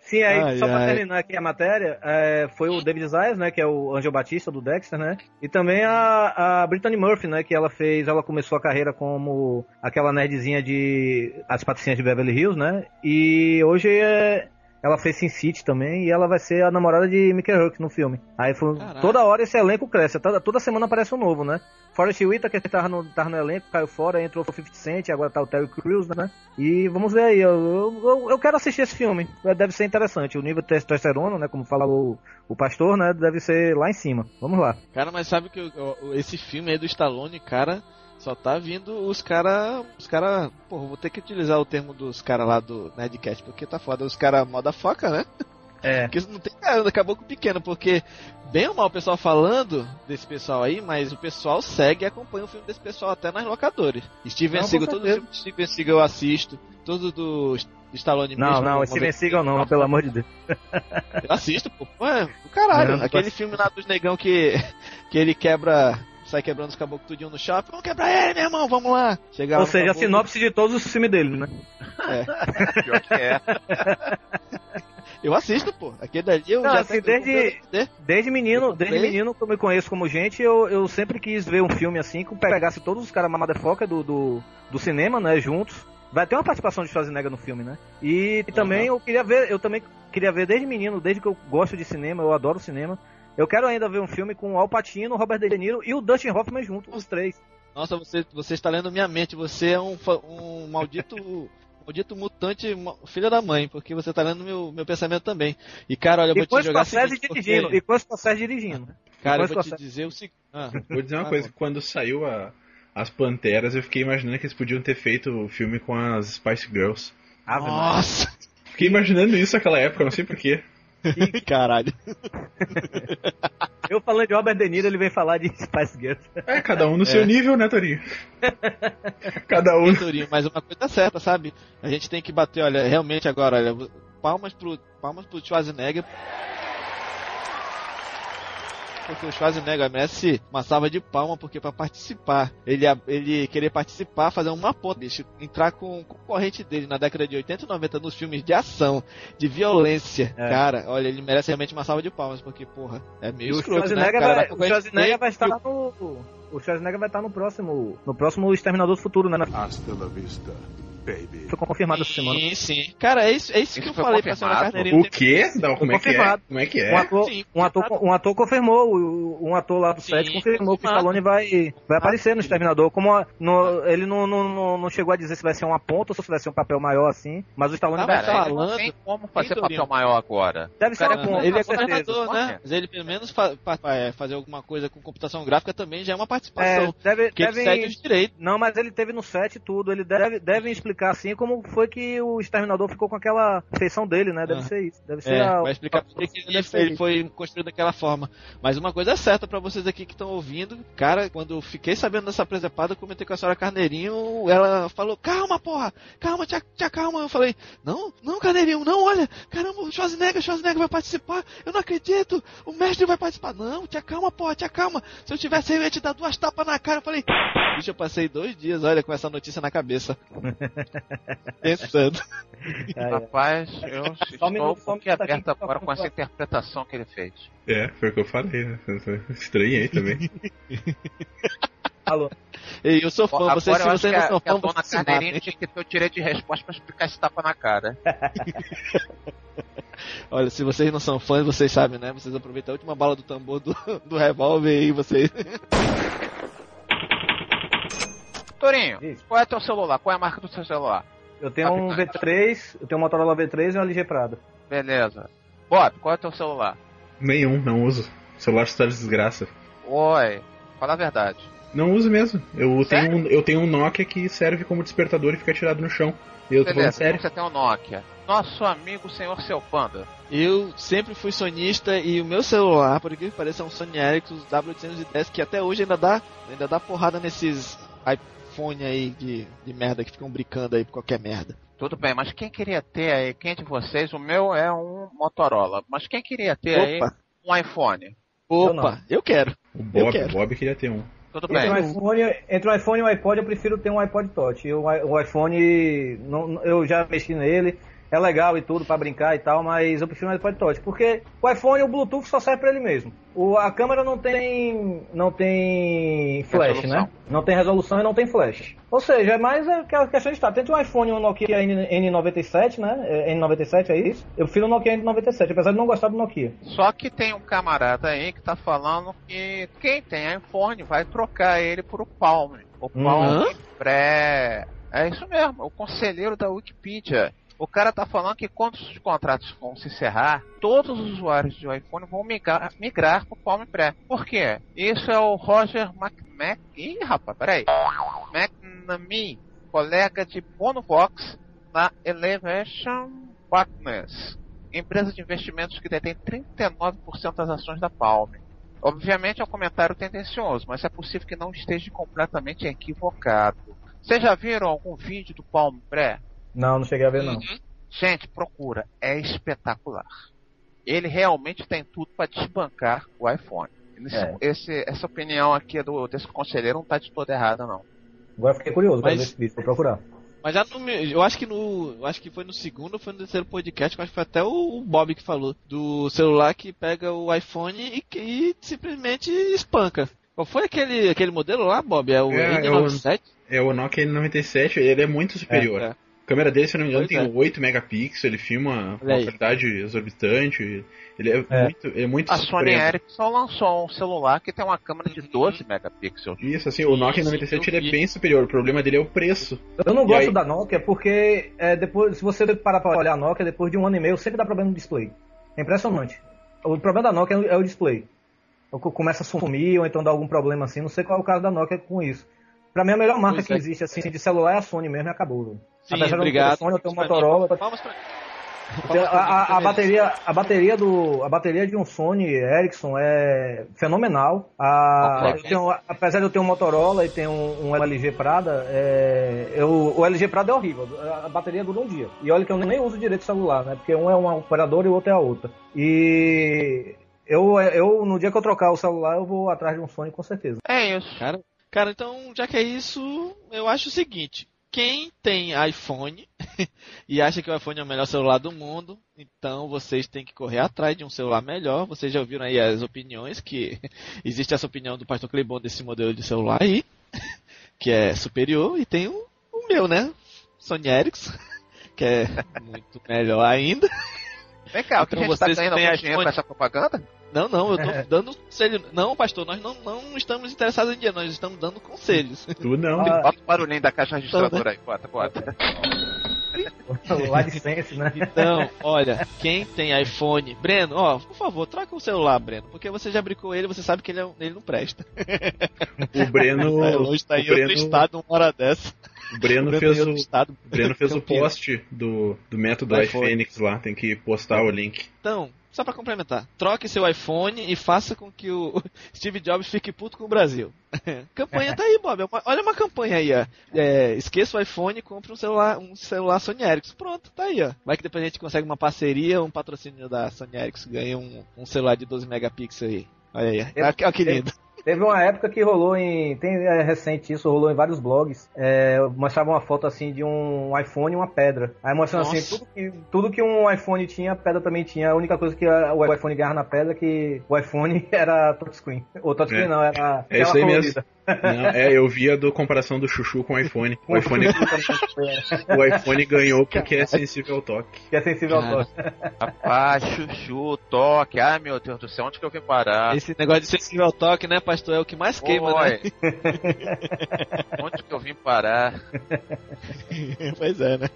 Sim, aí, Ai, só pra ai. terminar aqui a matéria, é, foi o David Zayas, né, que é o Angel Batista do Dexter, né, e também a, a Brittany Murphy, né, que ela fez, ela começou a carreira como aquela nerdzinha de As Patricinhas de Beverly Hills, né, e hoje é, ela fez Sin City também, e ela vai ser a namorada de Mickey Rourke no filme. Aí foi, toda hora esse elenco cresce, toda, toda semana aparece um novo, né. Forrest Whitaker que tava no, tava no elenco, caiu fora, entrou o 50 Cent, agora tá o Terry Crews, né? E vamos ver aí, eu, eu, eu quero assistir esse filme, deve ser interessante. O nível de testosterona, né, como fala o, o pastor, né, deve ser lá em cima. Vamos lá. Cara, mas sabe que o- esse filme aí do Stallone, cara, só tá vindo os cara, os cara, pô, vou ter que utilizar o termo dos cara lá do Nerdcast, porque tá foda, os cara moda foca, né? É. Porque não tem cara, acabou com pequeno, porque bem ou mal o pessoal falando desse pessoal aí, mas o pessoal segue e acompanha o filme desse pessoal até nas locadoras. Steven Não, Seagal, todo filme do Steven Seagal eu assisto, todo do Stallone Não, mesmo. não, Steven Seagal não, pelo amor de Deus. Eu assisto, pô. Ué, do caralho. Não, Aquele filme lá dos negão que, que ele quebra. Sai quebrando os caboclos tudinho no shopping. Vamos quebrar ele, meu irmão, vamos lá. Chegar Ou seja, a caboclo- sinopse de todos os filmes dele, né? Pior que é. Eu assisto, pô. Aquele dali eu Não, já assim, desde- Desde menino, desde menino que eu me conheço como gente, eu, eu sempre quis ver um filme assim, que pegasse todos os caras mamadefoca do, do, do cinema, né, juntos. Vai ter uma participação de Schwarzenegger no filme, né? E, também eu queria ver, eu também queria ver desde menino, desde que eu gosto de cinema, eu adoro cinema. Eu quero ainda ver um filme com o Al Pacino, Robert De Niro e o Dustin Hoffman juntos, os três. Nossa, você, você está lendo minha mente. Você é um, um maldito. Maldito mutante, filho da mãe, porque você tá lendo meu, meu pensamento também. E cara, olha, eu vou E te jogar seguinte, dirigindo, porque- e com Scorsese dirigindo. Cara, eu vou te dizer o seguinte. Ah, Vou dizer uma Ah, coisa, bom. quando saiu a- as Panteras, eu fiquei imaginando que eles podiam ter feito o filme com as Spice Girls. Maria. nossa! Fiquei imaginando isso naquela época, não sei porquê. Caralho. Eu falando de Robert De Niro, ele vem falar de Spice Girls. É, cada um no seu nível, né, Torinho? cada um. Torinho, mas uma coisa certa, sabe? A gente tem que bater, olha, realmente agora, olha, palmas pro, palmas pro Schwarzenegger. Porque o Schwarzenegger merece uma salva de palma, porque pra participar, ele, ele querer participar, fazer uma ponta, bicho, entrar com o concorrente dele na década de 80 e 90 nos filmes de ação, de violência, É. cara, olha, ele merece realmente uma salva de palmas, porque, porra, é meio o escroto, né? Cara vai, o Schwarzenegger vai estar no. O Schwarzenegger vai estar no próximo. No próximo Exterminador do Futuro, né? Hasta la vista, baby. Foi confirmado essa semana. Sim, sim. Cara, é isso, é isso, Isso que eu falei pra senhora? Carneirinho. O quê? Não, como é que é? confirmado. Como é que Um é? ator, Sim, um, ator, um ator confirmou, um ator lá do Sim, set confirmou que o. Stallone vai, vai aparecer no Exterminador. Como a- no- ele não, não, não, chegou a dizer se vai ser uma ponta ou se vai ser um papel maior assim, mas o Stallone Tá vai estar. Cara, falando- não tem como fazer papel Torinho? maior agora. Deve ser uma é ponta, ele é certeza. governador, né? Mas ele pelo menos fa- pa- é, fazer alguma coisa com computação gráfica também já é uma participação. É, deve, ele segue os direitos. Não, mas ele teve no set tudo. Ele deve devem explicar assim como foi que o Exterminador ficou com aquela feição dele, né? Deve Ah. ser isso. Deve ser É, a, vai explicar por que ele, ele foi construído daquela forma. Mas uma coisa é certa pra vocês aqui que estão ouvindo, cara, quando eu fiquei sabendo dessa presepada, eu comentei com a senhora Carneirinho, ela falou, calma, porra, calma, tia, tia, calma. Eu falei, não, não, Carneirinho, não, olha, caramba, o Schwarzenegger, o Schwarzenegger vai participar, eu não acredito, o mestre vai participar. Não, tia, calma, porra, tia, calma. Se eu tivesse aí, eu ia te dar duas tapas na cara. Eu falei, bicho, eu passei dois dias, olha, com essa notícia na cabeça. Pensando. É, é. Rapaz, eu Só estou um pouquinho aberto agora com essa interpretação que ele fez. É, foi o que eu falei, né? Estranhei também. Alô. Ei, eu sou fã, Agora vocês, se acho vocês que não a, são que a fã, dona se matem. tinha que ter o direito de resposta pra explicar esse tapa na cara. Olha, se vocês não são fãs, vocês sabem, né? Vocês aproveitam a última bala do tambor do, do revólver e vocês. Torinho, Isso. qual é teu celular? Qual é a marca do seu celular? Eu tenho um V3, eu tenho um Motorola V3 e um LG Prada. Beleza. Bob, qual é o teu celular? Nenhum, não uso. O celular está desgraça. Oi, fala a verdade. Não uso mesmo. Eu Sério? tenho, um, eu tenho um Nokia que serve como despertador e fica tirado no chão. E eu tô falando Beleza, sério. então você tem um Nokia. Nosso amigo senhor seu panda. Eu sempre fui sonista e o meu celular, por aqui que pareça, é um Sony Ericsson W810 que até hoje ainda dá, ainda dá porrada nesses iPhone aí de, de merda que ficam brincando aí por qualquer merda. Tudo bem, mas quem queria ter aí, quem de vocês, o meu é um Motorola, mas quem queria ter aí Opa. um iPhone? Opa, eu, quero. O Eu Bob, quero. o Bob queria ter um. Tudo Entre bem. o, iPhone, entre o iPhone e o iPod, eu prefiro ter um iPod Touch. O iPhone, não- eu já mexi nele, é legal e tudo pra brincar e tal, mas eu prefiro um iPod Touch. Porque o iPhone, o Bluetooth só serve pra ele mesmo. O, a câmera não tem, não tem flash, Resolução. né? Não tem resolução e não tem flash. Ou seja, é mais aquela questão de estar. Tente um iPhone e um Nokia N, N97, né? É, N97 é isso? Eu prefiro o Nokia N97, apesar de não gostar do Nokia. Só que tem um camarada aí que tá falando que quem tem iPhone vai trocar ele por o Palm. O Palm Hã? pré. É isso mesmo, o conselheiro da Wikipedia. O cara tá falando que quando os contratos vão se encerrar, todos os usuários de iPhone vão migrar, migrar pro Palm Pré. Por quê? Isso é o Roger Mac... Mac... Ih, rapaz, peraí. McNamee, colega de Bonovox na Elevation Partners, empresa de investimentos que detém 39% das ações da Palm. Obviamente é um comentário tendencioso, mas é possível que não esteja completamente equivocado. Vocês já viram algum vídeo do Palm Pré? Não, não cheguei a ver não. Gente, procura, é espetacular. Ele realmente tem tudo para desbancar o iPhone. Esse- É. esse- essa opinião aqui do, desse conselheiro não tá de toda errada, não. Agora eu fiquei curioso pra Mas- ver esse vídeo, vou procurar. Mas já no, eu acho que no, eu acho que foi no segundo ou foi no terceiro podcast, acho que foi até o Bob que falou do celular que pega o iPhone e que simplesmente espanca. Qual foi aquele, aquele modelo lá, Bob? É o É, é o- N97? É o Nokia N97, ele é muito superior. É, é. A câmera dele, se eu não me engano, Pois tem 8 megapixels, ele filma com uma qualidade exorbitante. Ele é, É. muito, é muito A Sony supremo. Ericsson lançou um celular que tem uma câmera de 12 megapixels. Isso, assim, o Nokia Isso, N97 eu ele é bem superior. O problema dele é o preço. Eu não E gosto aí? da Nokia porque é, depois, se você parar pra olhar a Nokia, depois de um ano e meio, sempre dá problema no display. É impressionante. O problema da Nokia é o display. Começa a sumir, ou então dá algum problema assim. Não sei qual é o caso da Nokia com isso. Pra mim, a melhor marca Pois que é. existe assim de celular é a Sony mesmo e acabou. velho. Sim, Apesar obrigado. Sony, eu tenho um pra Motorola. Palmas pra- Então, a, a- a pra bateria, a bateria do, a bateria de um Sony Ericsson é fenomenal. A, tenho- apesar de eu ter um Motorola e ter um, um LG Prada, é, eu, o LG Prada é horrível. A bateria dura um dia. E olha que eu nem uso direito o celular, né? Porque um é uma operadora e o outro é a outra. E eu, eu no dia que eu trocar o celular, eu vou atrás de um Sony com certeza. É isso. Cara, cara, então, já que é isso, eu acho o seguinte. Quem tem iPhone e acha que o iPhone é o melhor celular do mundo, então vocês têm que correr atrás de um celular melhor. Vocês já ouviram aí as opiniões, que existe essa opinião do Pastor Clebon desse modelo de celular aí, que é superior, e tem o, o meu, né? Sony Ericsson, que é muito melhor ainda. Vem cá, o que Então a gente tá vocês ganhando algum dinheiro com essa propaganda? Não, não, eu tô É. dando conselho. Não, pastor, nós não, não estamos interessados em dinheiro, nós estamos dando conselhos. Tu não. Ah, Bota o barulhinho da caixa registradora aí, bota, bota. o AdSense, né? Então, olha, quem tem iPhone, Breno, ó, por favor, troca o celular, Breno, porque você já brincou ele, você sabe que ele, é um- ele não presta. O Breno. Tá longe, tá o em outro Breno, estado uma hora dessa. o Breno tá em fez o. estado. O Breno fez o post do, do método Do iPhone. iFênix lá, tem que postar o link. Então, só pra complementar, troque seu iPhone e faça com que o Steve Jobs fique puto com o Brasil. campanha tá aí, Bob. é olha uma campanha aí, ó. É, esqueça o iPhone e compre um celular, um celular Sony Ericsson. Pronto, tá aí, ó. Vai que depois a gente consegue uma parceria, um patrocínio da Sony Ericsson, ganha um, um celular de 12 megapixels aí. Olha aí. Olha que lindo. Teve uma época que rolou em. Tem é, recente isso, rolou em vários blogs. É, mostrava uma foto assim de um iPhone e uma pedra. Aí mostrando assim, Nossa. tudo que, tudo que um iPhone tinha, a pedra também tinha. A única coisa que a- o iPhone ganhava na pedra é que o iPhone era touchscreen. Ou touchscreen É. não, era. É isso aí mesmo. Não, é, eu vi a do comparação do Chuchu com o iPhone. O iPhone, o iPhone ganhou porque é sensível ao toque. Que é sensível ao toque. Rapaz, chuchu, toque. Ai meu Deus do céu, onde que eu vim parar? Esse negócio de sensível ao toque, né, pastor? É o que mais queima, né? Oi. onde que eu vim parar? pois é, né?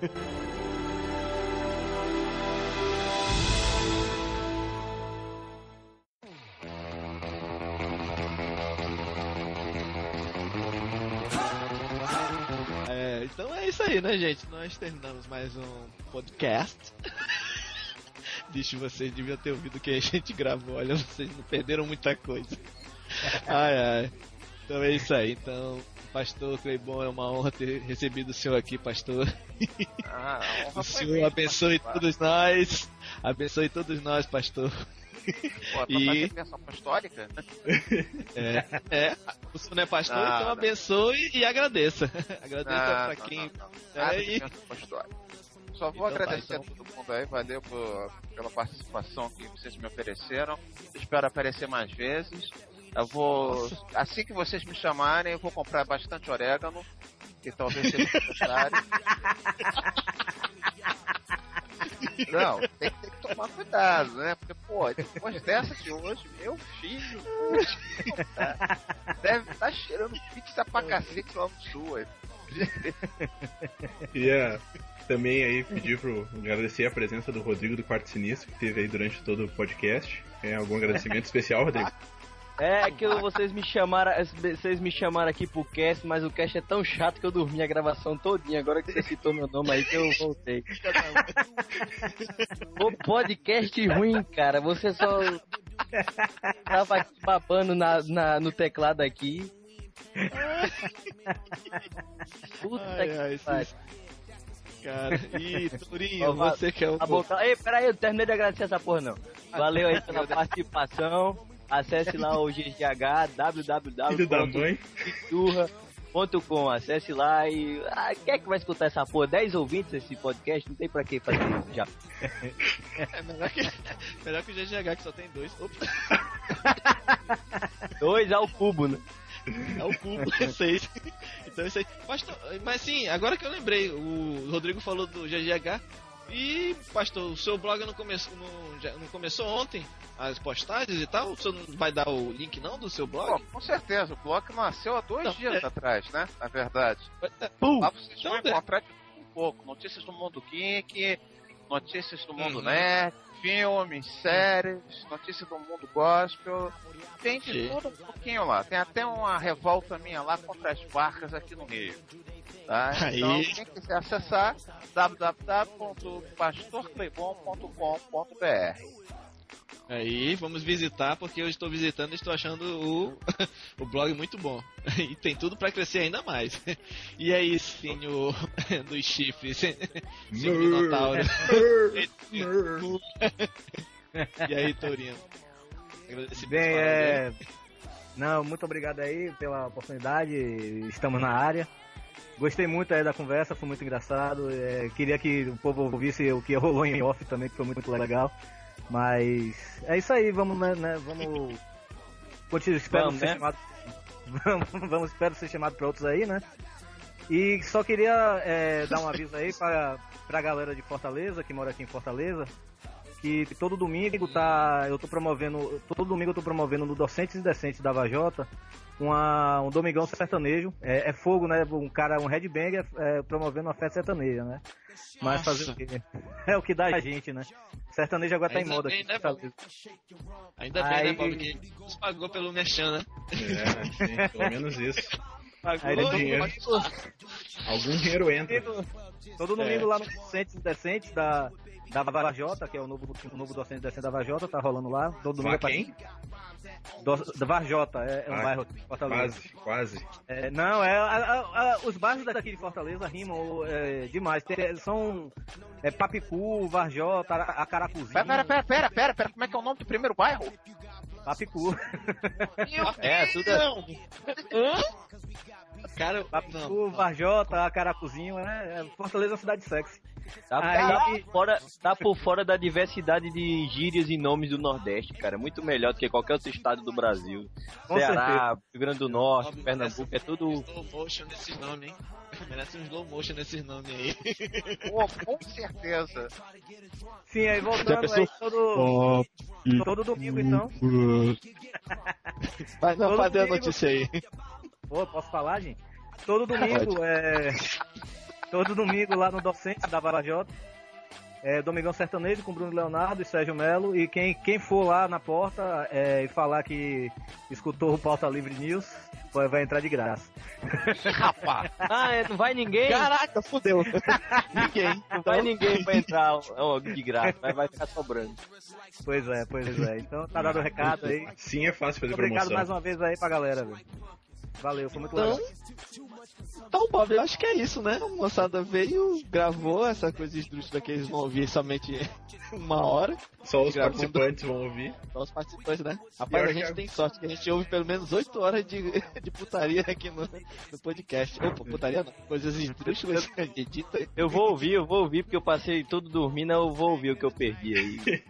Então é isso aí, né, gente? Nós terminamos mais um podcast. Bicho, vocês deviam ter ouvido o que a gente gravou. Olha, vocês não perderam muita coisa. Ai, ai. Então é isso aí. Então, pastor Cleibon, é uma honra ter recebido o senhor aqui, pastor. Ah, O senhor abençoe participar. todos nós. Abençoe todos nós, pastor. Pô, E- bênção apostólica? É, é, o senhor não é pastor, Não, então não. abençoe e agradeça. Agradeça Não, pra quem. Nada É, e-. Só vou Então tá, agradecer então. a todo mundo aí, valeu por- pela participação que vocês me ofereceram. Espero aparecer mais vezes. Eu vou. Assim que vocês me chamarem, eu vou comprar bastante orégano, que talvez seja necessário. Não, tem, tem que tomar cuidado, né? Porque, pô, depois dessa de hoje, meu filho deve estar cheirando pizza pra cacete lá no sul. aí. Queria também aí pedir pro agradecer a presença do Rodrigo do Quarto Sinistro, que teve aí durante todo o podcast. É, algum agradecimento especial, Rodrigo? É que eu- vocês me chamaram, vocês me chamaram aqui pro cast, mas o cast é tão chato que eu dormi a gravação todinha. Agora que você citou meu nome aí que eu voltei. O podcast ruim, cara. Você só tava aqui babando na, na- no teclado aqui. Puta Ai, que ai, pariu. Cara, e Turinho, você que é o. A boca... Ei, peraí, eu terminei de agradecer essa porra não. Valeu aí pela participação. Acesse lá o GGH, www.piturra.com. Acesse lá e. Ah, quem é que vai escutar essa porra? 10 ouvintes esse podcast? Não tem pra que fazer isso já. É melhor que, melhor que o GGH, que só tem dois. Ops, Dois ao cubo, né? é o cubo, é seis. Então é isso aí. Pastor, mas sim, agora que eu lembrei, o Rodrigo falou do GGH. E, pastor, o seu blog não começou, não, já- não começou ontem? As postagens e tal? O senhor não vai dar o link não do seu blog? com certeza, o bloco nasceu há dois Não, dias é. atrás, né? Na verdade. Pum! Lá vocês vão Então, é. encontrar de tudo um pouco. Notícias do mundo geek, notícias do mundo Uhum. nerd, filmes, séries, notícias do mundo gospel. Tem de Sim. tudo um pouquinho lá. Tem até uma revolta minha lá contra as barcas aqui no Rio. Tá? Aí. Então, quem quiser acessar, www.pastorclebon.com.br Aí, vamos visitar, porque eu estou visitando e estou achando o, o blog muito bom. E tem tudo para crescer ainda mais. E aí, senhor dos chifres, senhor Minotauro. e aí? Agradecimento Bem, é. Não, muito obrigado aí pela oportunidade. Estamos na área. Gostei muito aí da conversa, foi muito engraçado. É, queria que o povo ouvisse o que rolou em off também, que foi muito legal. Mas é isso aí, vamos, né, né, vamos. Continuo, espero Vamos, ser né? chamado. Vamos, vamos, espero ser chamado para outros aí, né? E só queria é, dar um aviso aí para pra galera de Fortaleza, que mora aqui em Fortaleza, que todo domingo tá. Eu tô promovendo. Todo domingo eu tô promovendo no Docentes e Decentes da Vajota uma, um domingão sertanejo. É, é fogo, né? Um cara, um headbanger é, promovendo uma festa sertaneja, né? Mas fazer o quê? É o que dá a gente, né? Sertanejo agora tá em Ainda moda bem, aqui. né. Ainda bem, Aí- né, Paulo, que nos pagou pelo Merchan, né? É, sim, pelo menos isso. Pagou, Aí dinheiro, algum dinheiro entra. Todo domingo É. lá no Docentes e Decentes da, da Vajota, que é o novo, o novo Docente Decente da Vajota, tá rolando lá. Todo é quem? Do, da Varjota, é, é um Ah, bairro de Fortaleza. Quase, quase. É, não, é, a- a- a- os bairros daqui de Fortaleza rimam é, demais. Tem- são é, Papicu, Varjota, a, a Caracuzinho. Pera, pera, pera, pera, pera, pera, como é que é o nome do primeiro bairro? Papicu. É, tudo é... Cara, Papicu, Varjota, Caracuzinho, é, é Fortaleza é uma cidade sexy. Tá, Aí- tá por fora, tá por fora da diversidade de gírias e nomes do Nordeste, cara. Muito melhor do que qualquer outro estado do Brasil. Com Ceará, Rio Grande do Norte, Pernambuco, é tudo. Slow motion nesses nomes, hein? Merece um slow motion nesses nomes aí. Pô, com certeza. Sim, aí voltando aí todo, todo domingo então. Mas não, cadê a notícia aí? Pô, posso falar, gente? Todo domingo, é. Todo domingo lá no Docente da Varajota. É Domingão Sertanejo com Bruno Leonardo e Sérgio Melo. E quem, quem for lá na porta é, e falar que escutou o Pauta Livre News, vai, vai entrar de graça. Rapaz! Ah, é, não vai ninguém? Caraca, fudeu. Ninguém. Não vai ninguém pra entrar ó, de graça, mas vai ficar sobrando. Pois é, pois é. Então tá dado o recado aí. Sim, é fácil fazer Obrigado promoção. mais uma vez aí pra galera, velho. Valeu, foi muito Então, legal. então, Bob, eu acho que é isso, né? A moçada veio, gravou essa coisa esdrúxula que eles vão ouvir somente uma hora. Só os Gravando. participantes vão ouvir. Só os participantes, né? Rapaz, a gente que- tem sorte que a gente ouve pelo menos 8 horas de, de putaria aqui no, no podcast. Opa, putaria não, coisas esdrúxulas que a gente edita. Eu vou ouvir, eu vou ouvir, porque eu passei tudo dormindo, eu vou ouvir o que eu perdi aí.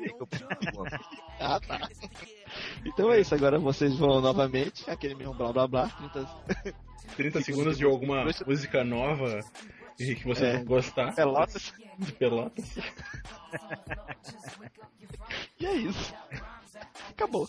Ah, tá. Então é isso, agora vocês vão novamente, aquele mesmo blá blá blá, 30 30 segundos de alguma música nova e que vocês É. vão gostar. pelotas. De Pelotas. E é isso. Acabou.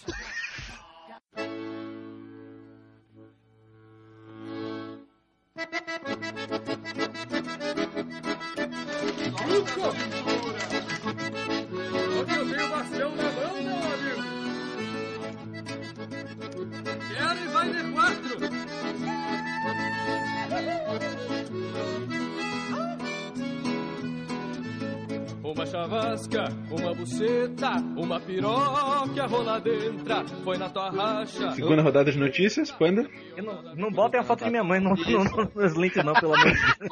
Chavasca, uma buceta, uma piroca rola dentro, foi na tua racha. Segunda rodada de notícias, Panda. Não, não botem a foto de minha mãe no, no, no- nos links não, pelo amor de Deus.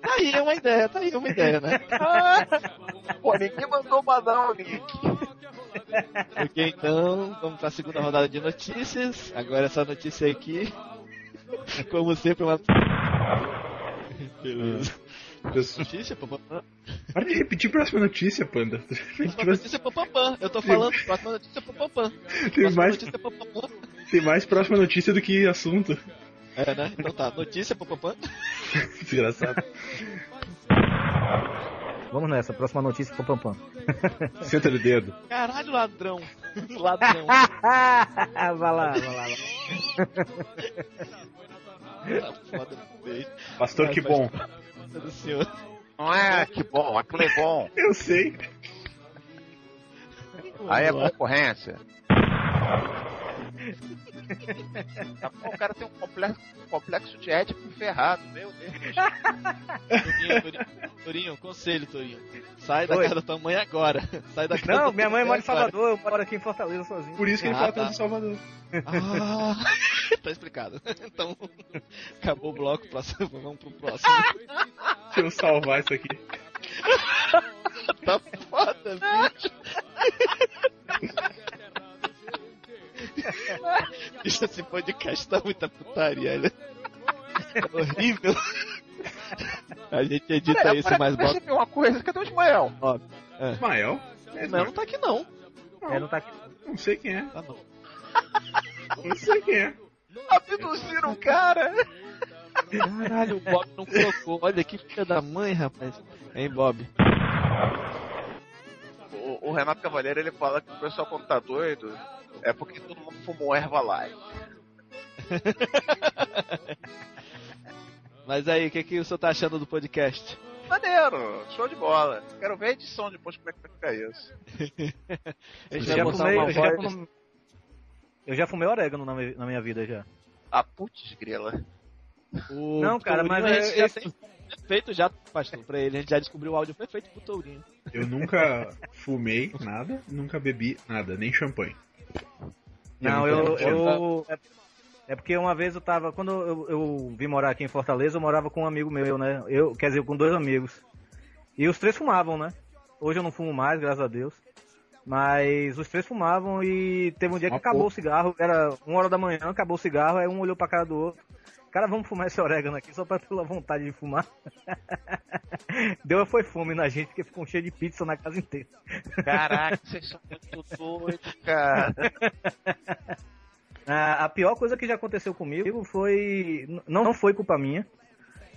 Tá aí uma ideia, tá aí uma ideia, né? Pô, ninguém mandou mandar o link. Ok, então, vamos pra segunda rodada de notícias. Agora essa notícia aqui. Como sempre, uma. Beleza. Notícia, papapá. Para de repetir a próxima notícia, Panda. Próxima notícia, papapá. Eu tô falando, próxima notícia, papapá. Tem Próxima mais, notícia, papapá. tem mais próxima notícia do que assunto. É, né? Então tá, notícia, papapá. Desgraçado. Vamos nessa, próxima notícia Pampam. Senta o dedo. Caralho, ladrão. Ladrão. vai lá, vai lá. vai lá. Tá. Pastor, que bom. Do senhor. Não é? Que bom, aquilo é bom. Eu sei. Aí é concorrência. O cara tem um complexo, um complexo de ético ferrado, meu Deus. Torinho, Torinho, Torinho, conselho, Torinho. Sai da Oi. casa da tua mãe agora. Sai da casa Não, da minha tua mora em. Salvador, eu moro aqui em Fortaleza sozinho. Por isso que ele Ah, fala tá. tanto Salvador. Ah, tá explicado. Então, acabou o bloco, próximo, vamos pro próximo. Deixa eu salvar isso aqui. Tá foda, bicho. Bicho, esse podcast tá muita putaria, olha. É horrível. A gente edita isso, mas bota. Deixa eu ver uma coisa, cadê o Ismael? Ismael? Mas não tá aqui não. É, não tá aqui. Não sei quem é. Tá não. Não sei quem é. Abduziram o cara. Caralho, o Bob não colocou. Olha que filha da mãe, rapaz. Hein, Bob? O, o Renato Cavaleiro ele fala que o pessoal quando tá doido é porque todo mundo fumou erva light. Mas aí, o que, que o senhor tá achando do podcast? Maneiro, show de bola. Quero ver a edição depois como é que vai ficar isso. Eu já, fumei, eu, já fumei, eu já fumei orégano na, mi- na minha vida já. Ah, putz, grila. O Não, cara, mas a gente já tem feito já, pastor, pra ele. A gente já descobriu o áudio perfeito pro Tourinho. Eu nunca fumei nada, nunca bebi nada, nem champanhe. Não, Eu eu. é, é porque uma vez eu tava. Quando eu, eu vim morar aqui em Fortaleza, eu morava com um amigo meu, né? Eu, quer dizer, com dois amigos. E os três fumavam, né? Hoje eu não fumo mais, graças a Deus. Mas os três fumavam e teve um dia que acabou o cigarro, era uma hora da manhã, acabou o cigarro, aí um olhou pra cara do outro. Cara, vamos fumar esse orégano aqui só pra pela vontade de fumar. Deu foi fome na gente, porque ficou cheio de pizza na casa inteira. Caraca, vocês são muito doidos, cara. A, a pior coisa que já aconteceu comigo foi. n- Não foi culpa minha.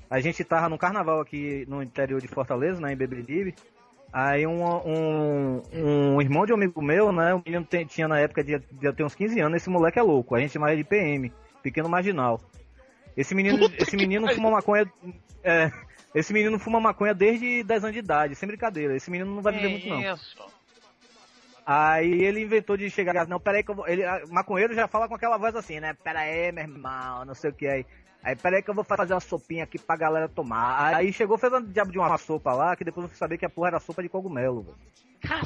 A gente tava no carnaval aqui no interior de Fortaleza, né, em Beberibe. Aí um, um, um irmão de um amigo meu, né? O menino tinha na época de, de ter uns 15 anos, esse moleque é louco. A gente ele de PM, pequeno marginal. Esse menino, esse menino fuma maconha. é, esse menino fuma maconha desde 10 anos de idade, sem brincadeira. Esse menino não vai viver muito, não. Isso. Aí ele inventou de chegar, não, peraí que eu vou. Ele, maconheiro já fala com aquela voz assim, né? Pera aí, meu irmão, não sei o que aí. Aí, peraí que eu vou fazer uma sopinha aqui pra galera tomar. Aí chegou, fez um diabo de uma sopa lá, que depois eu fui saber que a porra era sopa de cogumelo, velho.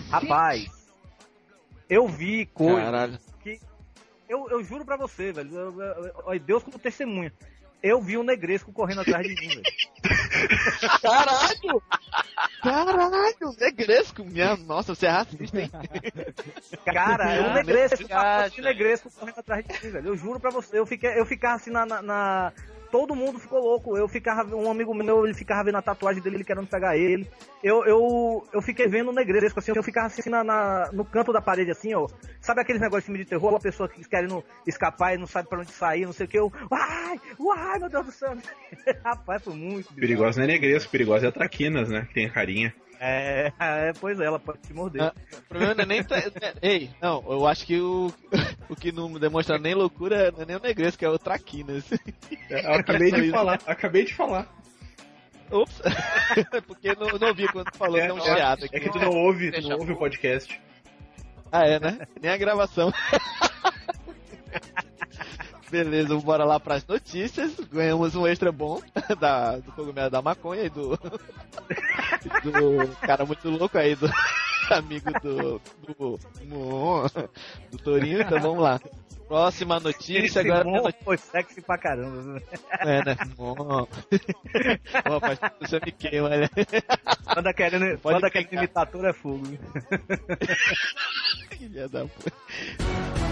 Rapaz, eu vi coisa Caralho. que. Eu, eu juro pra você, velho. eu- eu- eu- Deus como testemunha. Eu vi um negresco correndo atrás de mim, velho. Caralho! Caralho, negresco! Minha nossa, você é racista, hein? Cara, é um negresco, assim, negresco correndo atrás de mim, velho. Eu juro pra você, eu, fiquei, eu ficava assim na, na- na- Todo mundo ficou louco. Eu ficava. Um amigo meu, ele ficava vendo a tatuagem dele, ele querendo pegar ele. Eu, eu, eu fiquei vendo o negresco, assim, eu ficava assim na, na- no canto da parede, assim, ó. Sabe aqueles negócios de filme de terror? A pessoa que querendo escapar e não sabe pra onde sair, não sei o que. Eu. Uai! Uai, meu Deus do céu! Rapaz, foi muito. Perigosa não é negresco, perigosa é traquinas, né? Que tem a carinha. É, é, pois é, ela pode te morder. Ah, o problema não é nem. tra- Ei, não, eu acho que o, o que não demonstra nem loucura não é nem o negresco, é o traquinas. Eu acabei de falar, acabei de falar. Ops! Porque não, não vi quando falou tão chiado aqui. É que tu não ouve, tu não ouve o podcast. Ah, é, né? Nem a gravação. Beleza, bora lá pras notícias. Ganhamos um extra bom da, do cogumelo da maconha e do. do cara muito louco aí, do amigo do. do. do Torinho. Então vamos lá. Próxima notícia Esse agora. mon foi sexy pra caramba. É, né? Bom. Rapaz, você me queima, né? Quando querendo, quando querendo imitar tudo é fogo. Filha da puta.